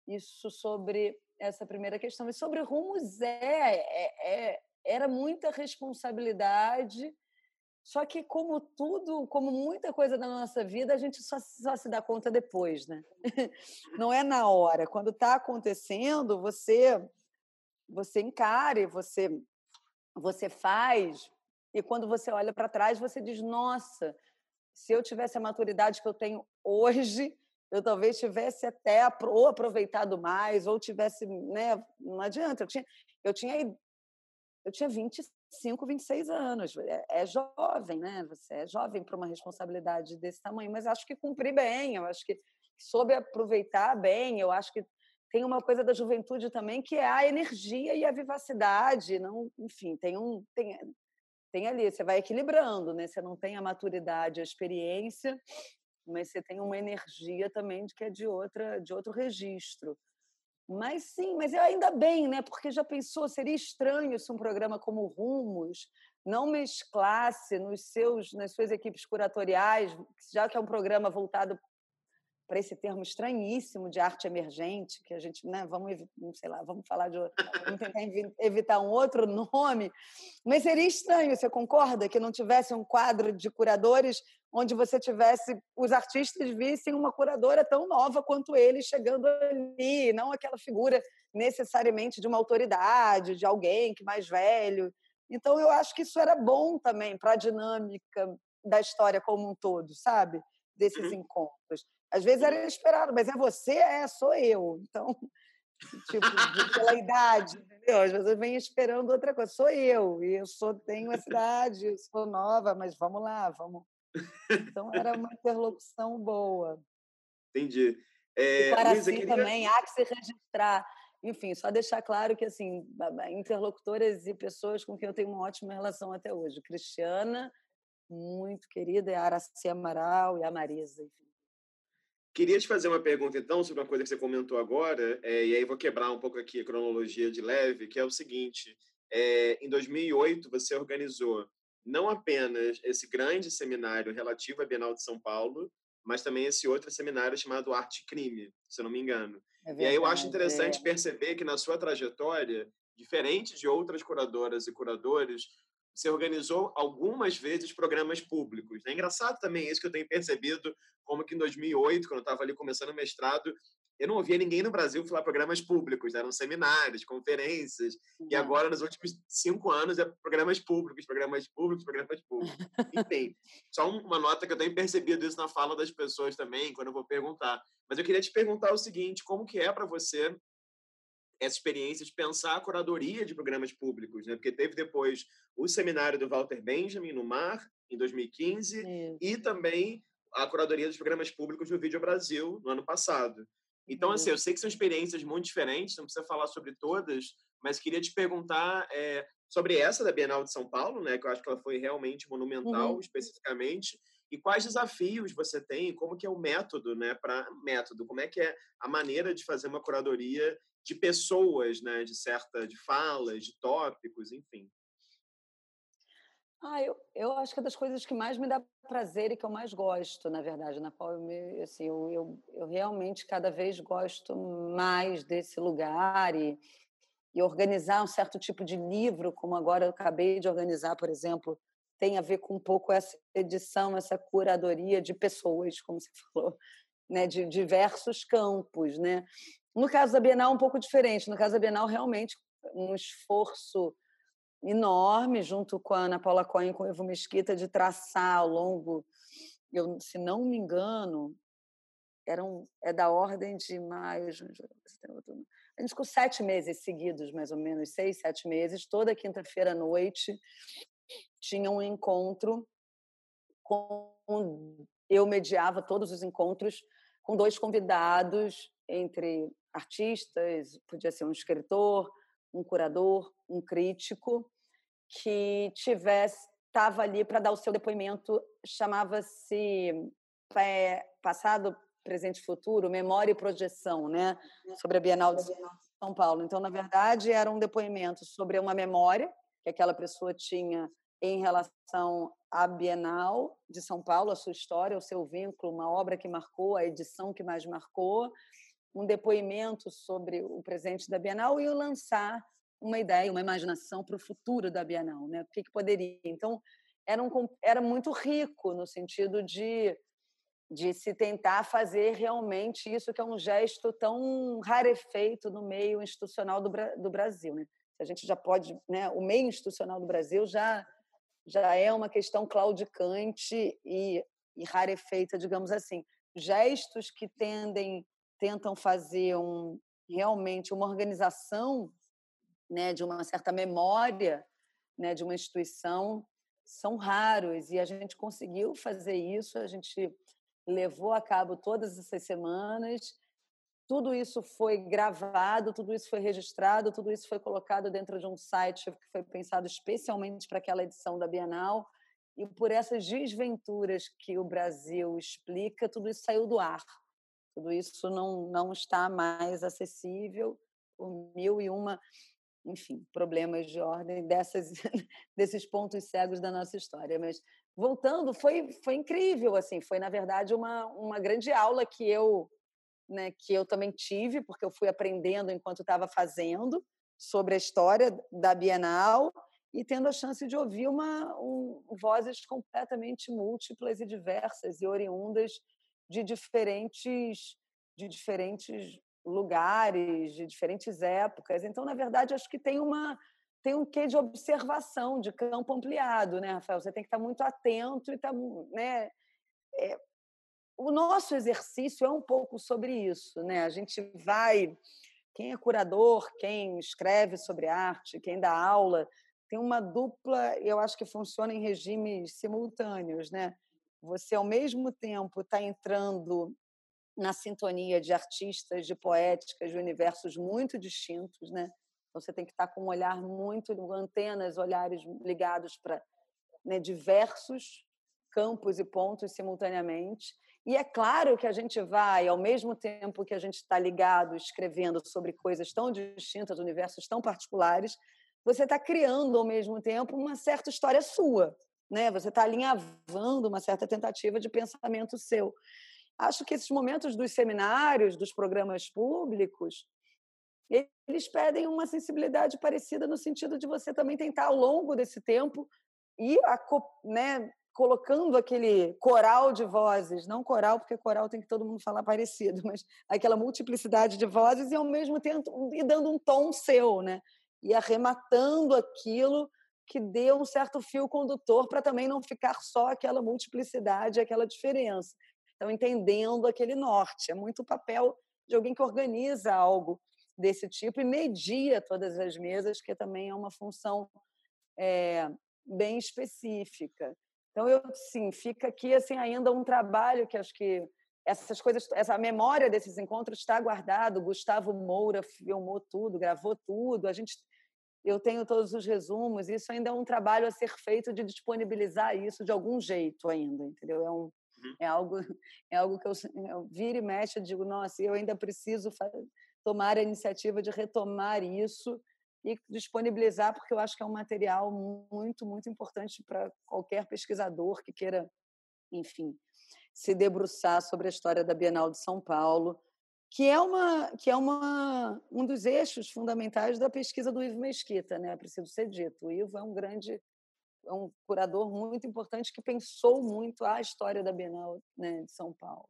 Isso sobre essa primeira questão. E sobre rumos, é, é, é, era muita responsabilidade, só que, como tudo, como muita coisa da nossa vida, a gente só, só se dá conta depois, né? Não é na hora. Quando está acontecendo, você você encare, você você faz, e quando você olha para trás, você diz: nossa, se eu tivesse a maturidade que eu tenho hoje, eu talvez tivesse até ou aproveitado mais, ou tivesse, né? Não adianta, eu tinha, eu tinha, eu tinha 25, 26 anos, é, é jovem, né? Você é jovem para uma responsabilidade desse tamanho, mas acho que cumpri bem, eu acho que soube aproveitar bem, eu acho que tem uma coisa da juventude também que é a energia e a vivacidade, não, enfim, tem um tem, tem ali, você vai equilibrando, né? Você não tem a maturidade, a experiência, mas você tem uma energia também de que é de outra de outro registro. Mas sim, mas ainda bem, né? Porque já pensou, seria estranho se um programa como Rumos não mesclasse nos seus nas suas equipes curatoriais, já que é um programa voltado para esse termo estranhíssimo de arte emergente, que a gente, né, vamos, sei lá, vamos falar de vamos tentar evitar um outro nome, mas seria estranho, você concorda que não tivesse um quadro de curadores onde você tivesse os artistas vissem uma curadora tão nova quanto ele chegando ali, não aquela figura necessariamente de uma autoridade, de alguém que mais velho. Então eu acho que isso era bom também para a dinâmica da história como um todo, sabe? Desses uhum. encontros. Às vezes era esperado, mas é você, é, sou eu. Então, tipo, pela idade, entendeu? Às vezes vem esperando outra coisa. Sou eu, e eu sou, tenho a cidade, sou nova, mas vamos lá, vamos. Então era uma interlocução boa. Entendi. É, e para Luísa, si queria... também há que se registrar. Enfim, só deixar claro que assim, interlocutoras e pessoas com quem eu tenho uma ótima relação até hoje. Cristiana, muito querida, e a Araci Amaral e a Marisa, enfim. Queria te fazer uma pergunta, então, sobre uma coisa que você comentou agora, é, e aí vou quebrar um pouco aqui a cronologia de leve, que é o seguinte: é, em 2008, você organizou não apenas esse grande seminário relativo à Bienal de São Paulo, mas também esse outro seminário chamado Arte e Crime, se eu não me engano. É verdade, e aí eu acho interessante é. perceber que na sua trajetória, diferente de outras curadoras e curadores, você organizou algumas vezes programas públicos. É engraçado também isso que eu tenho percebido, como que em 2008, quando eu estava ali começando o mestrado, eu não ouvia ninguém no Brasil falar programas públicos, eram seminários, conferências, uhum. e agora, nos últimos cinco anos, é programas públicos, programas públicos, programas públicos. Enfim, só uma nota que eu tenho percebido isso na fala das pessoas também, quando eu vou perguntar. Mas eu queria te perguntar o seguinte, como que é para você essa experiência de pensar a curadoria de programas públicos, né? Porque teve depois o seminário do Walter Benjamin no Mar em 2015 Isso. e também a curadoria dos programas públicos do Vídeo Brasil no ano passado. Então, assim, eu sei que são experiências muito diferentes, não precisa falar sobre todas, mas queria te perguntar é, sobre essa da Bienal de São Paulo, né? Que eu acho que ela foi realmente monumental, uhum. especificamente. E quais desafios você tem? Como que é o método, né? Para método, como é que é a maneira de fazer uma curadoria de pessoas, né, de certa, de falas, de tópicos, enfim. Ah, eu, eu acho que é das coisas que mais me dá prazer e que eu mais gosto, na verdade, na qual eu, me, assim, eu, eu, eu realmente cada vez gosto mais desse lugar e, e organizar um certo tipo de livro, como agora eu acabei de organizar, por exemplo, tem a ver com um pouco essa edição, essa curadoria de pessoas, como você falou, né, de diversos campos, né? No caso da Bienal, um pouco diferente. No caso da Bienal, realmente um esforço enorme, junto com a Ana Paula Cohen e com o Evo Mesquita, de traçar ao longo, eu, se não me engano, eram, é da ordem de maio, a gente ficou sete meses seguidos, mais ou menos, seis, sete meses. Toda quinta-feira à noite tinha um encontro com eu mediava todos os encontros com dois convidados entre artistas, podia ser um escritor, um curador, um crítico, que tivesse estava ali para dar o seu depoimento, chamava-se é, Passado, Presente e Futuro, Memória e Projeção, né, sobre a Bienal de São Paulo. Então, na verdade, era um depoimento sobre uma memória que aquela pessoa tinha em relação à Bienal de São Paulo, a sua história, o seu vínculo, uma obra que marcou, a edição que mais marcou, um depoimento sobre o presente da Bienal e lançar uma ideia, uma imaginação para o futuro da Bienal, né? O que, que poderia? Então era, um, era muito rico no sentido de de se tentar fazer realmente isso que é um gesto tão rarefeito no meio institucional do, do Brasil, né? A gente já pode, né? O meio institucional do Brasil já já é uma questão claudicante e, e rarefeita, digamos assim. Gestos que tendem tentam fazer um, realmente uma organização né, de uma certa memória né, de uma instituição são raros e a gente conseguiu fazer isso, a gente levou a cabo todas essas semanas, tudo isso foi gravado, tudo isso foi registrado, tudo isso foi colocado dentro de um site que foi pensado especialmente para aquela edição da Bienal, e por essas desventuras que o Brasil explica, tudo isso saiu do ar. Tudo isso não, não está mais acessível por mil e uma, enfim, problemas de ordem dessas, desses pontos cegos da nossa história. Mas voltando, foi, foi incrível, assim, foi na verdade uma, uma grande aula que eu, né, que eu também tive, porque eu fui aprendendo enquanto estava fazendo sobre a história da Bienal e tendo a chance de ouvir uma, um, vozes completamente múltiplas e diversas e oriundas de diferentes de diferentes lugares, de diferentes épocas. Então, na verdade, acho que tem uma tem um quê de observação, de campo ampliado, né, Rafael? Você tem que estar muito atento e estar, né? É, o nosso exercício é um pouco sobre isso, né? A gente vai, quem é curador, quem escreve sobre arte, quem dá aula, tem uma dupla, eu acho que funciona em regimes simultâneos, né? Você ao mesmo tempo está entrando na sintonia de artistas, de poéticas, de universos muito distintos, né? Então você tem que estar tá com um olhar muito antenas, olhares ligados para né, diversos campos e pontos simultaneamente. E é claro que a gente vai, ao mesmo tempo que a gente está ligado, escrevendo sobre coisas tão distintas, universos tão particulares, você está criando ao mesmo tempo uma certa história sua, né? Você está alinhavando uma certa tentativa de pensamento seu. Acho que esses momentos dos seminários, dos programas públicos, eles pedem uma sensibilidade parecida no sentido de você também tentar, ao longo desse tempo, ir né, colocando aquele coral de vozes, não coral, porque coral tem que todo mundo falar parecido, mas aquela multiplicidade de vozes e ao mesmo tempo ir dando um tom seu, né? E arrematando aquilo que dê um certo fio condutor para também não ficar só aquela multiplicidade, aquela diferença. Então, entendendo aquele norte. É muito o papel de alguém que organiza algo desse tipo e media todas as mesas, que também é uma função é, bem específica. Então, eu, sim, fica aqui assim ainda um trabalho que acho que essas coisas, essa memória desses encontros está guardado. Gustavo Moura filmou tudo, gravou tudo. A gente, eu tenho todos os resumos. Isso ainda é um trabalho a ser feito de disponibilizar isso de algum jeito ainda, entendeu? É um, uhum. é algo, é algo que eu, eu viro e mexe e digo, nossa, eu ainda preciso tomar a iniciativa de retomar isso e disponibilizar, porque eu acho que é um material muito, muito importante para qualquer pesquisador que queira, enfim, se debruçar sobre a história da Bienal de São Paulo, que é uma que é uma um dos eixos fundamentais da pesquisa do Ivo Mesquita, né? Preciso ser dito. O Ivo é um grande é um curador muito importante que pensou muito a história da Bienal né, de São Paulo.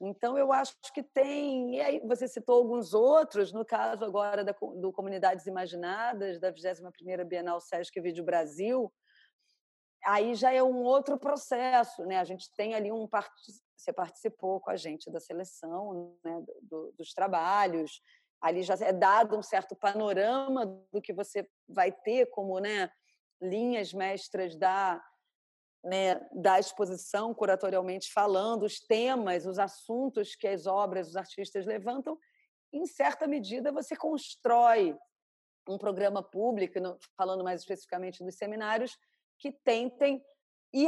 Então, eu acho que tem. E aí, você citou alguns outros, no caso agora da, do Comunidades Imaginadas, da 21 Bienal Sesc Vídeo Brasil, aí já é um outro processo. Né? A gente tem ali um. Você participou com a gente da seleção né? do, dos trabalhos, ali já é dado um certo panorama do que você vai ter como né, linhas mestras da né, da exposição, curatorialmente falando, os temas, os assuntos que as obras, os artistas levantam, em certa medida você constrói um programa público, falando mais especificamente dos seminários, que tentem e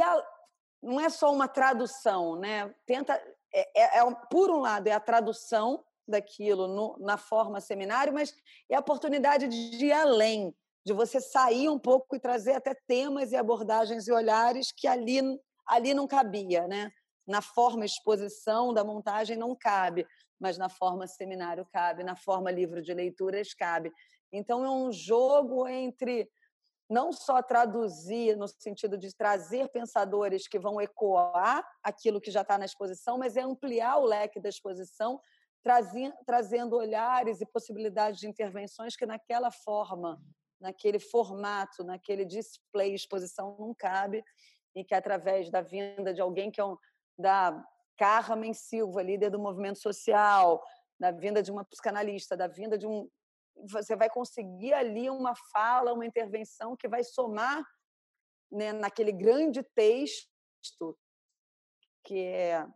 não é só uma tradução, né? Tenta é, é, é, por um lado é a tradução daquilo no, na forma seminário, mas é a oportunidade de ir além, de você sair um pouco e trazer até temas e abordagens e olhares que ali, ali não cabia, né? Na forma exposição da montagem não cabe, mas na forma seminário cabe, na forma livro de leituras cabe. Então é um jogo entre não só traduzir no sentido de trazer pensadores que vão ecoar aquilo que já está na exposição, mas é ampliar o leque da exposição, trazendo olhares e possibilidades de intervenções que naquela forma naquele formato, naquele display, exposição não cabe, e que através da vinda de alguém que é um, da Carmen Silva, líder do movimento social, da vinda de uma psicanalista, da vinda de um você vai conseguir ali uma fala, uma intervenção que vai somar né, naquele grande texto que é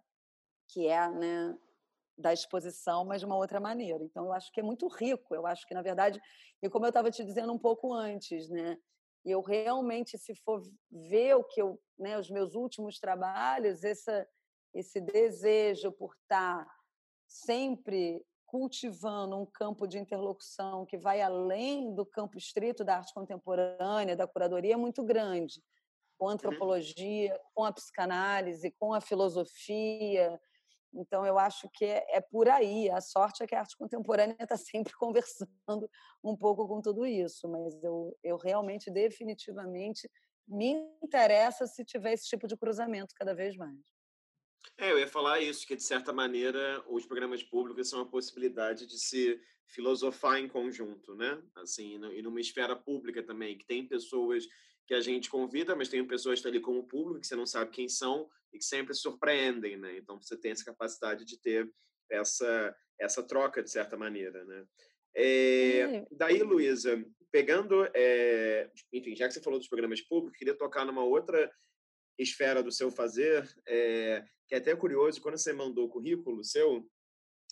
que é né, da exposição, mas de uma outra maneira. Então, eu acho que é muito rico. Eu acho que, na verdade, e como eu estava te dizendo um pouco antes, né? Eu realmente, se for ver o que eu, né, os meus últimos trabalhos, essa, esse desejo por estar sempre cultivando um campo de interlocução que vai além do campo estrito da arte contemporânea, da curadoria, é muito grande. Com a uhum. antropologia, com a psicanálise, com a filosofia, então, eu acho que é, é, por aí. A sorte é que a arte contemporânea está sempre conversando um pouco com tudo isso, mas eu, eu realmente, definitivamente, me interessa se tiver esse tipo de cruzamento cada vez mais. É, eu ia falar isso, que de certa maneira os programas públicos são a possibilidade de se filosofar em conjunto, né? Assim, e numa esfera pública também, que tem pessoas que a gente convida, mas tem pessoas que estão ali como público, que você não sabe quem são e que sempre surpreendem, né? Então, você tem essa capacidade de ter essa, essa troca, de certa maneira, né? É, daí, Luísa, pegando, é, enfim, já que você falou dos programas públicos, queria tocar numa outra esfera do seu fazer, é, que é até curioso, quando você mandou o currículo seu,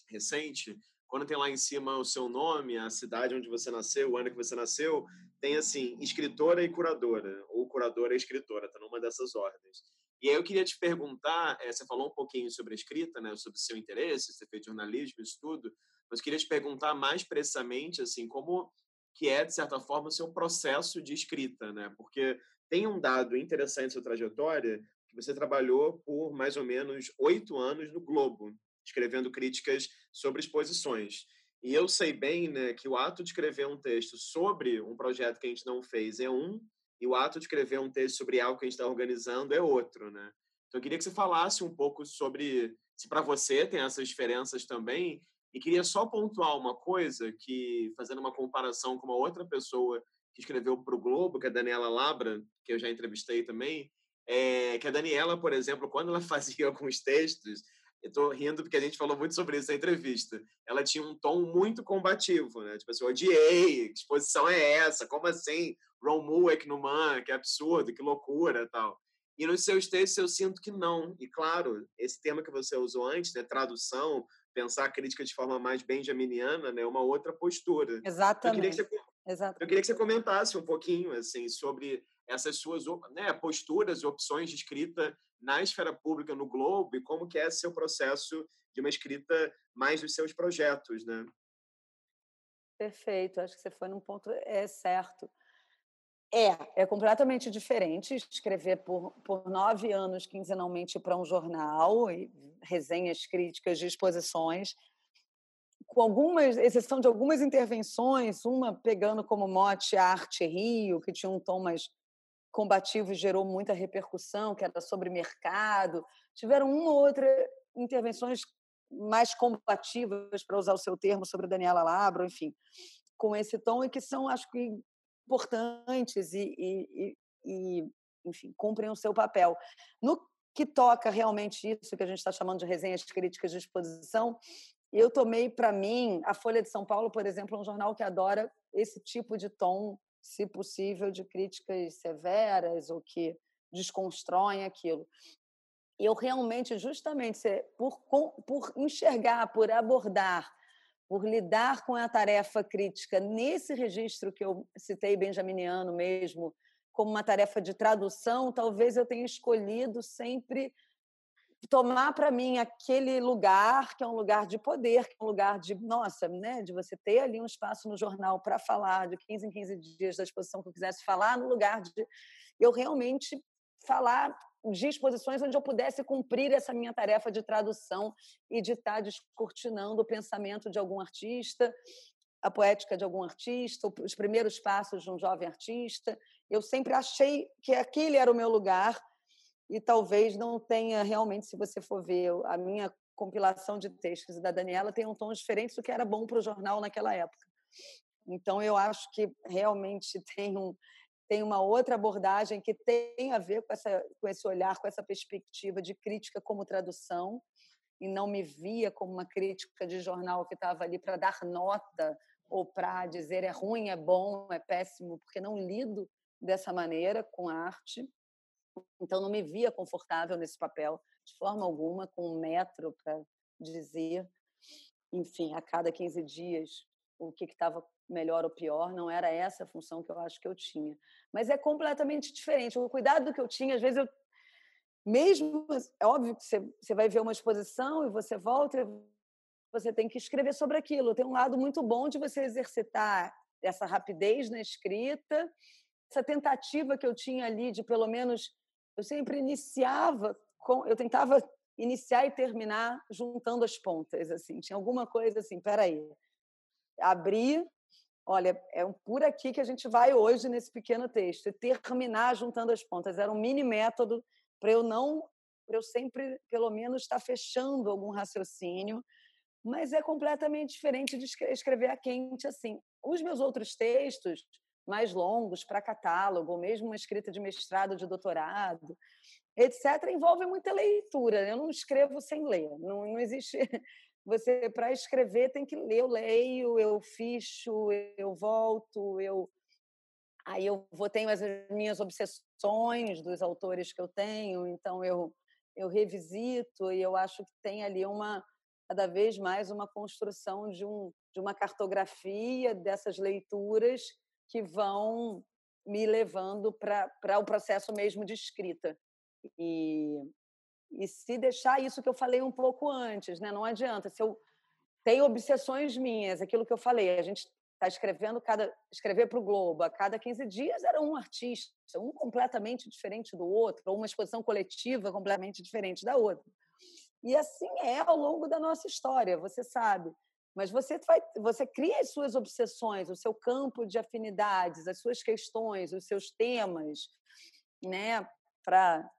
recente, quando tem lá em cima o seu nome, a cidade onde você nasceu, o ano que você nasceu, tem assim, escritora e curadora, ou curadora e escritora, tá numa dessas ordens. E aí eu queria te perguntar, é, você falou um pouquinho sobre a escrita, né, sobre o seu interesse, você fez jornalismo, isso tudo, mas queria te perguntar mais precisamente, assim, como que é, de certa forma, o seu processo de escrita, né? Porque tem um dado interessante na sua trajetória, você trabalhou por mais ou menos oito anos no Globo, escrevendo críticas sobre exposições. E eu sei bem né, que o ato de escrever um texto sobre um projeto que a gente não fez é um, e o ato de escrever um texto sobre algo que a gente está organizando é outro, né? Então, eu queria que você falasse um pouco sobre se para você tem essas diferenças também. E queria só pontuar uma coisa que, fazendo uma comparação com uma outra pessoa que escreveu para o Globo, que é a Daniela Labra, que eu já entrevistei também, é, que a Daniela, por exemplo, quando ela fazia alguns textos, eu estou rindo porque a gente falou muito sobre isso na entrevista, ela tinha um tom muito combativo, né? Tipo assim, odiei, que exposição é essa? Como assim? Ron Mueck no Man, que absurdo, que loucura tal. E nos seus textos eu sinto que não. E claro, esse tema que você usou antes, né, tradução, pensar a crítica de forma mais benjaminiana, né, uma outra postura. Exatamente. Eu queria que você, Exatamente. Eu queria que você comentasse um pouquinho assim sobre essas suas né, posturas, opções de escrita na esfera pública no Globo e como que é seu processo de uma escrita mais dos seus projetos, né? Perfeito, acho que você foi num ponto é certo. É, é completamente diferente escrever por, por nove anos quinzenalmente para um jornal, e resenhas críticas de exposições, com algumas, exceção de algumas intervenções, uma pegando como mote Arte Rio, que tinha um tom mais combativo gerou muita repercussão, que era sobre mercado. Tiveram uma ou outra intervenções mais combativas, para usar o seu termo, sobre Daniela Labro, enfim, com esse tom, e que são, acho que, importantes e, e, e, enfim, cumprem o seu papel. No que toca realmente isso que a gente está chamando de resenhas críticas de exposição, eu tomei para mim a Folha de São Paulo, por exemplo, um jornal que adora esse tipo de tom, se possível, de críticas severas ou que desconstroem aquilo. Eu realmente, justamente, por, por enxergar, por abordar por lidar com a tarefa crítica nesse registro que eu citei benjaminiano mesmo, como uma tarefa de tradução, talvez eu tenha escolhido sempre tomar para mim aquele lugar que é um lugar de poder, que é um lugar de, nossa, né, de você ter ali um espaço no jornal para falar de 15 em 15 dias da exposição que eu quisesse falar, no lugar de eu realmente falar de exposições onde eu pudesse cumprir essa minha tarefa de tradução e de estar descortinando o pensamento de algum artista, a poética de algum artista, os primeiros passos de um jovem artista. Eu sempre achei que aquele era o meu lugar e talvez não tenha realmente, se você for ver a minha compilação de textos da Daniela, tem um tom diferente do que era bom para o jornal naquela época. Então, eu acho que realmente tem um, tem uma outra abordagem que tem a ver com, essa, com esse olhar, com essa perspectiva de crítica como tradução, e não me via como uma crítica de jornal que estava ali para dar nota ou para dizer é ruim, é bom, é péssimo, porque não lido dessa maneira com a arte. Então, não me via confortável nesse papel, de forma alguma, com um metro para dizer, enfim, a cada 15 dias o que estava melhor ou pior, não era essa a função que eu acho que eu tinha. Mas é completamente diferente. O cuidado que eu tinha, às vezes eu mesmo é óbvio que você, você vai ver uma exposição e você volta e você tem que escrever sobre aquilo. Tem um lado muito bom de você exercitar essa rapidez na escrita, essa tentativa que eu tinha ali de pelo menos eu sempre iniciava com eu tentava iniciar e terminar juntando as pontas assim. Tinha alguma coisa assim, peraí. Abrir olha, é por aqui que a gente vai hoje nesse pequeno texto, e terminar juntando as pontas. Era um mini método para eu não, para eu sempre, pelo menos, estar fechando algum raciocínio, mas é completamente diferente de escrever a quente assim. Os meus outros textos, mais longos, para catálogo, ou mesmo uma escrita de mestrado, de doutorado, etc., envolvem muita leitura. Eu não escrevo sem ler, não, não existe você para escrever tem que ler, eu leio, eu ficho, eu volto, eu aí eu vou tenho as minhas obsessões dos autores que eu tenho, então eu eu revisito e eu acho que tem ali uma cada vez mais uma construção de um de uma cartografia dessas leituras que vão me levando para o processo mesmo de escrita. E, e se deixar isso que eu falei um pouco antes, né? não adianta. Se eu tenho obsessões minhas, aquilo que eu falei, a gente está escrevendo cada escrever para o Globo a cada 15 dias era um artista, um completamente diferente do outro, ou uma exposição coletiva completamente diferente da outra. E assim é ao longo da nossa história, você sabe. Mas você vai, você cria as suas obsessões, o seu campo de afinidades, as suas questões, os seus temas, né, para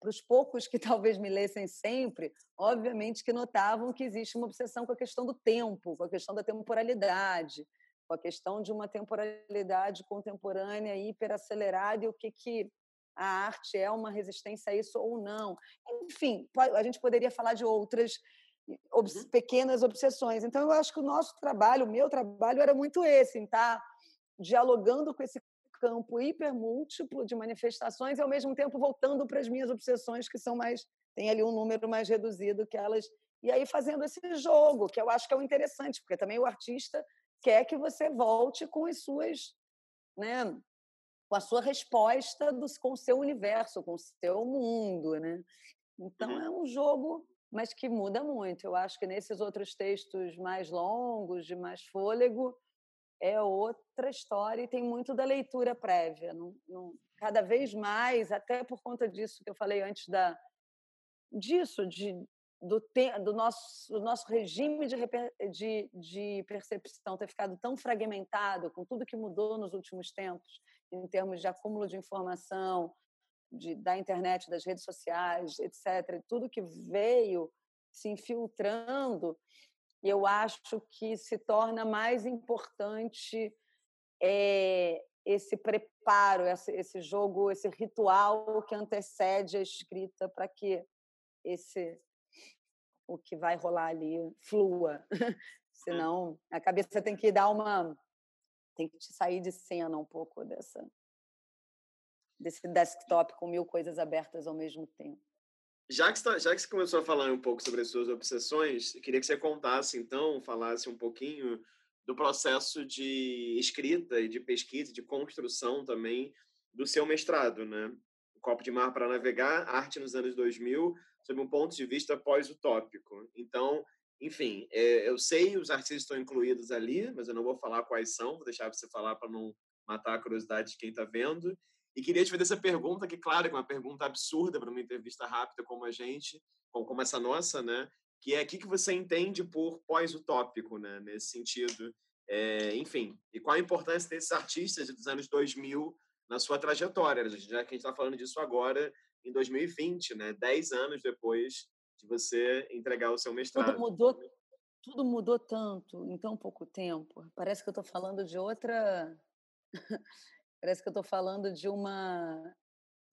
para os poucos que talvez me lessem sempre, obviamente que notavam que existe uma obsessão com a questão do tempo, com a questão da temporalidade, com a questão de uma temporalidade contemporânea hiperacelerada e o que, que a arte é uma resistência a isso ou não. Enfim, a gente poderia falar de outras obs uhum. pequenas obsessões. Então, eu acho que o nosso trabalho, o meu trabalho, era muito esse, em estar tá dialogando com esse campo hipermúltiplo de manifestações e, ao mesmo tempo, voltando para as minhas obsessões, que são mais. tem ali um número mais reduzido que elas. E aí fazendo esse jogo, que eu acho que é o interessante, porque também o artista quer que você volte com as suas. Né, com a sua resposta do, com o seu universo, com o seu mundo. Né? Então, uhum. é um jogo mas que muda muito. Eu acho que nesses outros textos mais longos, de mais fôlego, é outra história e tem muito da leitura prévia. Não, não, cada vez mais, até por conta disso que eu falei antes da disso, de, do, te, do, nosso, do nosso regime de, de, de percepção ter ficado tão fragmentado com tudo que mudou nos últimos tempos, em termos de acúmulo de informação, de, da internet, das redes sociais, etc., tudo que veio se infiltrando, eu acho que se torna mais importante é, esse preparo, esse, esse jogo, esse ritual que antecede a escrita para que esse o que vai rolar ali flua. Hum. Senão a cabeça tem que dar uma tem que sair de cena um pouco dessa desse desktop com mil coisas abertas ao mesmo tempo. Já que, tá, já que você começou a falar um pouco sobre as suas obsessões, eu queria que você contasse, então, falasse um pouquinho do processo de escrita e de pesquisa, de construção também do seu mestrado, né? Copo de Mar para Navegar, Arte nos anos 2000, sob um ponto de vista pós-utópico. Então, enfim, é, eu sei os artistas estão incluídos ali, mas eu não vou falar quais são, vou deixar você falar para não matar a curiosidade de quem está vendo. E queria te fazer essa pergunta, que, claro, é uma pergunta absurda para uma entrevista rápida como a gente, como essa nossa, né? Que é o que você entende por pós-utópico, né? Nesse sentido. É, enfim, e qual a importância desses artistas dos anos 2000 na sua trajetória, já que a gente está falando disso agora, em 2020, né? Dez anos depois de você entregar o seu mestrado. Tudo mudou, tudo mudou tanto em tão pouco tempo. Parece que eu estou falando de outra Parece que eu estou falando de uma,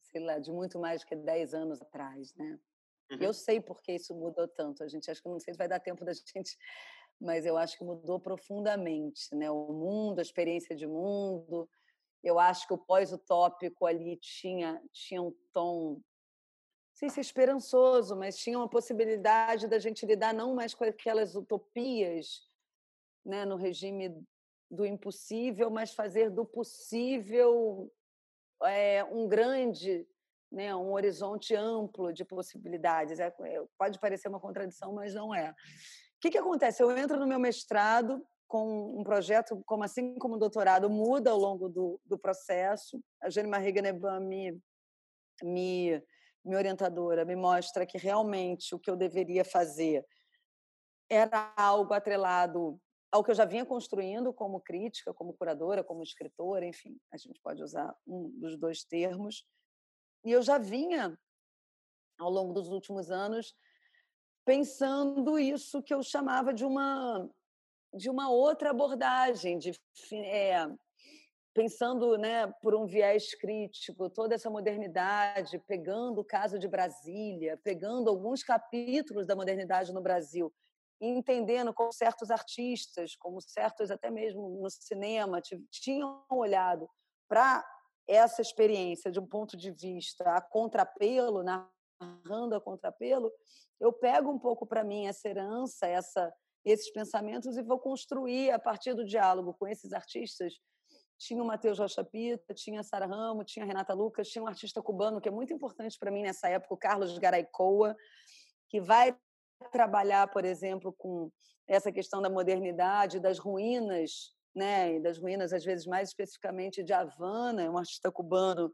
sei lá, de muito mais do que 10 anos atrás, né? Uhum. Eu sei por que isso mudou tanto. A gente acho que não sei se vai dar tempo da gente, mas eu acho que mudou profundamente, né? O mundo, a experiência de mundo. Eu acho que o pós-utópico ali tinha tinha um tom não sei se esperançoso, mas tinha uma possibilidade da gente lidar não mais com aquelas utopias, né, no regime do impossível, mas fazer do possível é, um grande, né, um horizonte amplo de possibilidades. É, é, pode parecer uma contradição, mas não é. O que, que acontece? Eu entro no meu mestrado com um projeto, como assim como o doutorado, muda ao longo do, do processo. A Jane Marie Ganeban me, me, minha orientadora, me mostra que realmente o que eu deveria fazer era algo atrelado ao que eu já vinha construindo como crítica, como curadora, como escritora, enfim, a gente pode usar um dos dois termos. E eu já vinha, ao longo dos últimos anos, pensando isso que eu chamava de uma de uma outra abordagem, de é, pensando, né, por um viés crítico, toda essa modernidade, pegando o caso de Brasília, pegando alguns capítulos da modernidade no Brasil entendendo como certos artistas, como certos até mesmo no cinema, tinham olhado para essa experiência de um ponto de vista a contrapelo, narrando a contrapelo, eu pego um pouco para mim essa herança, essa, esses pensamentos e vou construir a partir do diálogo com esses artistas. Tinha o Matheus Rocha Pita, tinha a Sara Ramos, tinha a Renata Lucas, tinha um artista cubano que é muito importante para mim nessa época, o Carlos Garaycoa, que vai trabalhar, por exemplo, com essa questão da modernidade, das ruínas, né, e das ruínas às vezes mais especificamente de Havana, um artista cubano,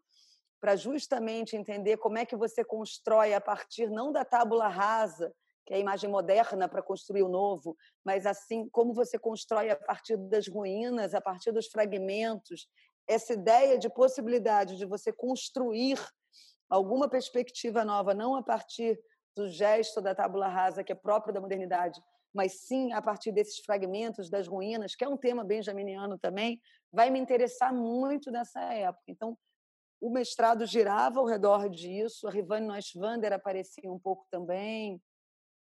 para justamente entender como é que você constrói a partir não da tábula rasa, que é a imagem moderna para construir o novo, mas assim como você constrói a partir das ruínas, a partir dos fragmentos, essa ideia de possibilidade de você construir alguma perspectiva nova, não a partir do gesto da tábula rasa que é próprio da modernidade, mas sim a partir desses fragmentos das ruínas, que é um tema benjaminiano também, vai me interessar muito nessa época. Então, o mestrado girava ao redor disso, a Rivane Noisvander aparecia um pouco também,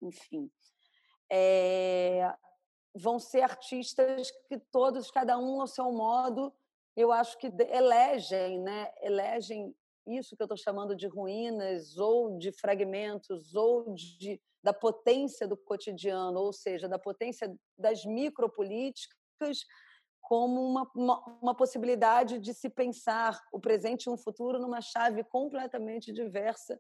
enfim. É, vão ser artistas que todos, cada um ao seu modo, eu acho que elegem, né? elegem isso que eu estou chamando de ruínas ou de fragmentos ou de, da potência do cotidiano, ou seja, da potência das micropolíticas como uma, uma, uma, possibilidade de se pensar o presente e um futuro numa chave completamente diversa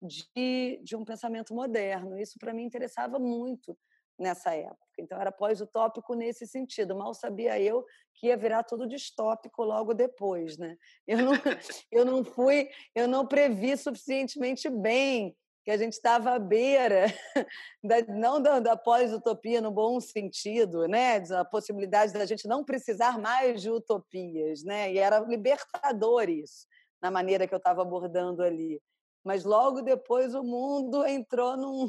de, de um pensamento moderno. Isso, para mim, interessava muito nessa época. Então, era pós-utópico nesse sentido. Mal sabia eu que ia virar tudo distópico logo depois. Né? Eu, não, eu não fui, eu não previ suficientemente bem que a gente estava à beira, da, não da, da pós-utopia no bom sentido, né? a possibilidade da gente não precisar mais de utopias, né? e era libertador isso, na maneira que eu estava abordando ali. Mas logo depois o mundo entrou num,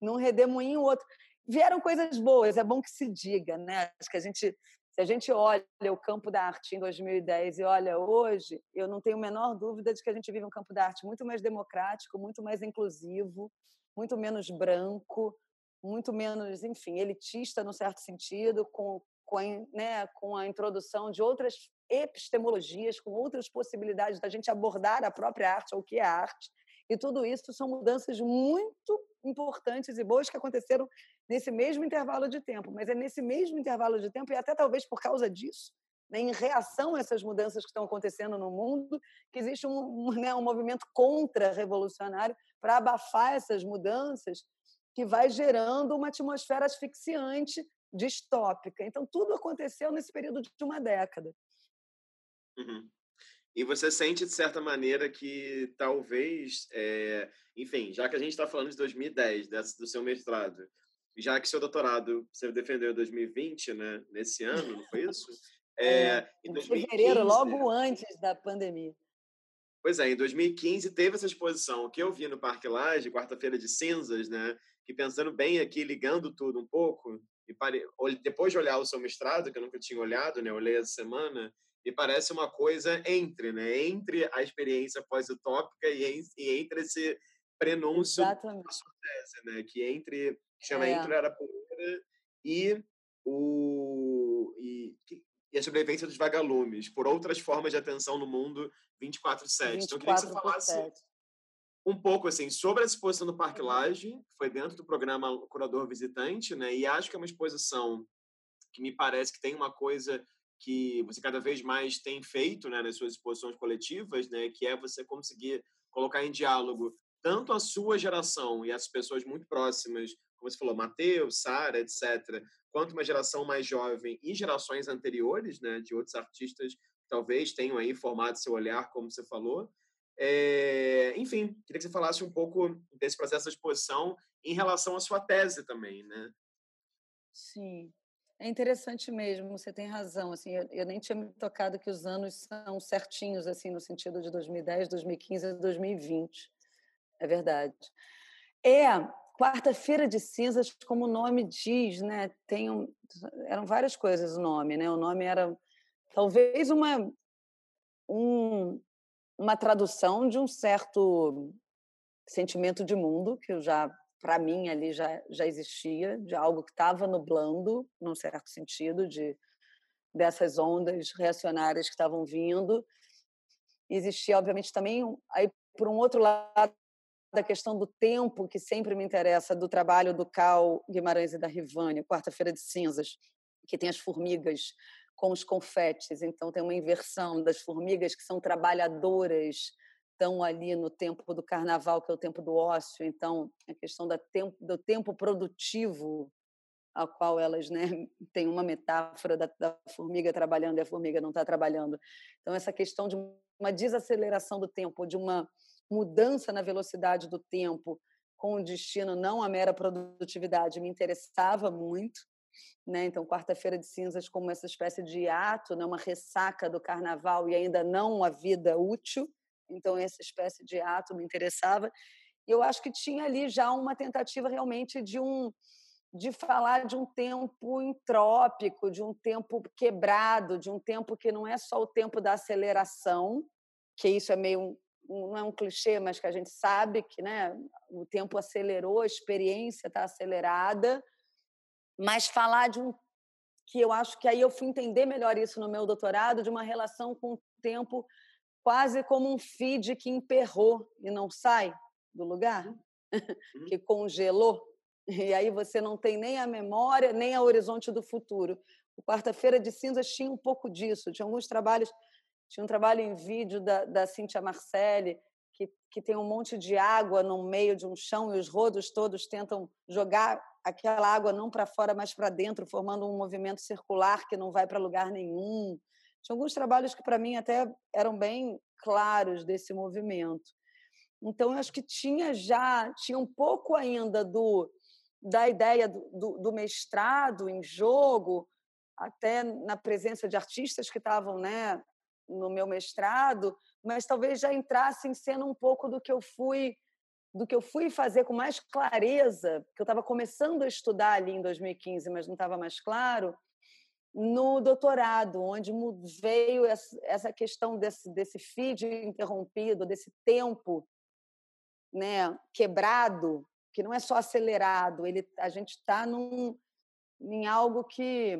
num redemoinho outro. Vieram coisas boas, é bom que se diga, né? Acho que a gente se a gente olha o campo da arte em 2010 e olha hoje, eu não tenho a menor dúvida de que a gente vive um campo da arte muito mais democrático, muito mais inclusivo, muito menos branco, muito menos, enfim, elitista no certo sentido, com, com, a, né, com a introdução de outras epistemologias, com outras possibilidades da gente abordar a própria arte, ou o que é arte. E tudo isso são mudanças muito importantes e boas que aconteceram nesse mesmo intervalo de tempo. Mas é nesse mesmo intervalo de tempo, e até talvez por causa disso, né, em reação a essas mudanças que estão acontecendo no mundo, que existe um, um, né, um movimento contra-revolucionário para abafar essas mudanças, que vai gerando uma atmosfera asfixiante, distópica. Então, tudo aconteceu nesse período de uma década. Uhum. E você sente, de certa maneira, que talvez, é, enfim, já que a gente está falando de 2010, desse, do seu mestrado, já que seu doutorado você defendeu em 2020, né, nesse ano, não foi isso? É, é em 2015, fevereiro, logo antes da pandemia. Pois é, em 2015 teve essa exposição que eu vi no Parque Laje, quarta-feira de cinzas, né? Que pensando bem aqui, ligando tudo um pouco, e pare... depois de olhar o seu mestrado, que eu nunca tinha olhado, né? Eu olhei essa semana, e parece uma coisa entre, né? Entre a experiência pós-utópica e, e, entre esse prenúncio Exatamente. da sua tese, né? Que entre chama é. Entre Arapuera e o e, e a sobrevivência dos vagalumes por outras formas de atenção no mundo 24/7. Então eu queria que você falasse um pouco assim sobre a exposição do Parque Laje, que foi dentro do programa Curador Visitante, né? E acho que é uma exposição que me parece que tem uma coisa que você cada vez mais tem feito né, nas suas exposições coletivas, né, que é você conseguir colocar em diálogo tanto a sua geração e as pessoas muito próximas, como você falou, Mateus, Sara, etc., quanto uma geração mais jovem e gerações anteriores, né, de outros artistas talvez tenham aí formado seu olhar, como você falou. É, enfim, queria que você falasse um pouco desse processo de exposição em relação à sua tese também, né? Sim. É interessante mesmo, você tem razão. Assim, eu, eu, nem tinha me tocado que os anos são certinhos, assim, no sentido de 2010, 2015 e 2020. É verdade. É quarta-feira de cinzas, como o nome diz, né? Tem um, eram várias coisas o nome, né? O nome era talvez uma um, uma tradução de um certo sentimento de mundo que eu já para mim ali já, já existia, de algo que estava nublando, num certo sentido, de dessas ondas reacionárias que estavam vindo. Existia, obviamente, também, aí por um outro lado, da questão do tempo, que sempre me interessa, do trabalho do Cal Guimarães e da Rivânia, Quarta-feira de Cinzas, que tem as formigas com os confetes. Então, tem uma inversão das formigas que são trabalhadoras estão ali no tempo do carnaval, que é o tempo do ócio, então a questão tempo, do tempo produtivo a qual elas né, têm uma metáfora da, da formiga trabalhando e a formiga não está trabalhando. Então, essa questão de uma desaceleração do tempo, de uma mudança na velocidade do tempo, com o destino não a mera produtividade me interessava muito. Né? Então, quarta-feira de cinzas como essa espécie de ato, né? uma ressaca do carnaval e ainda não a vida útil. Então, essa espécie de ato me interessava. E eu acho que tinha ali já uma tentativa realmente de um de falar de um tempo entrópico, de um tempo quebrado, de um tempo que não é só o tempo da aceleração, que isso é meio não é um clichê, mas que a gente sabe que né, o tempo acelerou, a experiência está acelerada, mas falar de um que eu acho que aí eu fui entender melhor isso no meu doutorado, de uma relação com o tempo quase como um feed que emperrou e não sai do lugar, uhum. que congelou. E aí você não tem nem a memória, nem a horizonte do futuro. O Quarta-feira de Cinzas tinha um pouco disso. Tinha alguns trabalhos, tinha um trabalho em vídeo da, da Cíntia Marcelli, que, que tem um monte de água no meio de um chão e os rodos todos tentam jogar aquela água não para fora, mas para dentro, formando um movimento circular que não vai para lugar nenhum. Tinha alguns trabalhos que, para mim, até eram bem claros desse movimento. Então, eu acho que tinha já, tinha um pouco ainda do da ideia do, do, do, mestrado em jogo, até na presença de artistas que estavam né, no meu mestrado, mas talvez já entrasse em cena um pouco do que eu fui do que eu fui fazer com mais clareza, que eu estava começando a estudar ali em 2015, mas não estava mais claro, no doutorado, onde veio essa questão desse, desse feed interrompido, desse tempo né, quebrado, que não é só acelerado, ele, a gente está em algo que,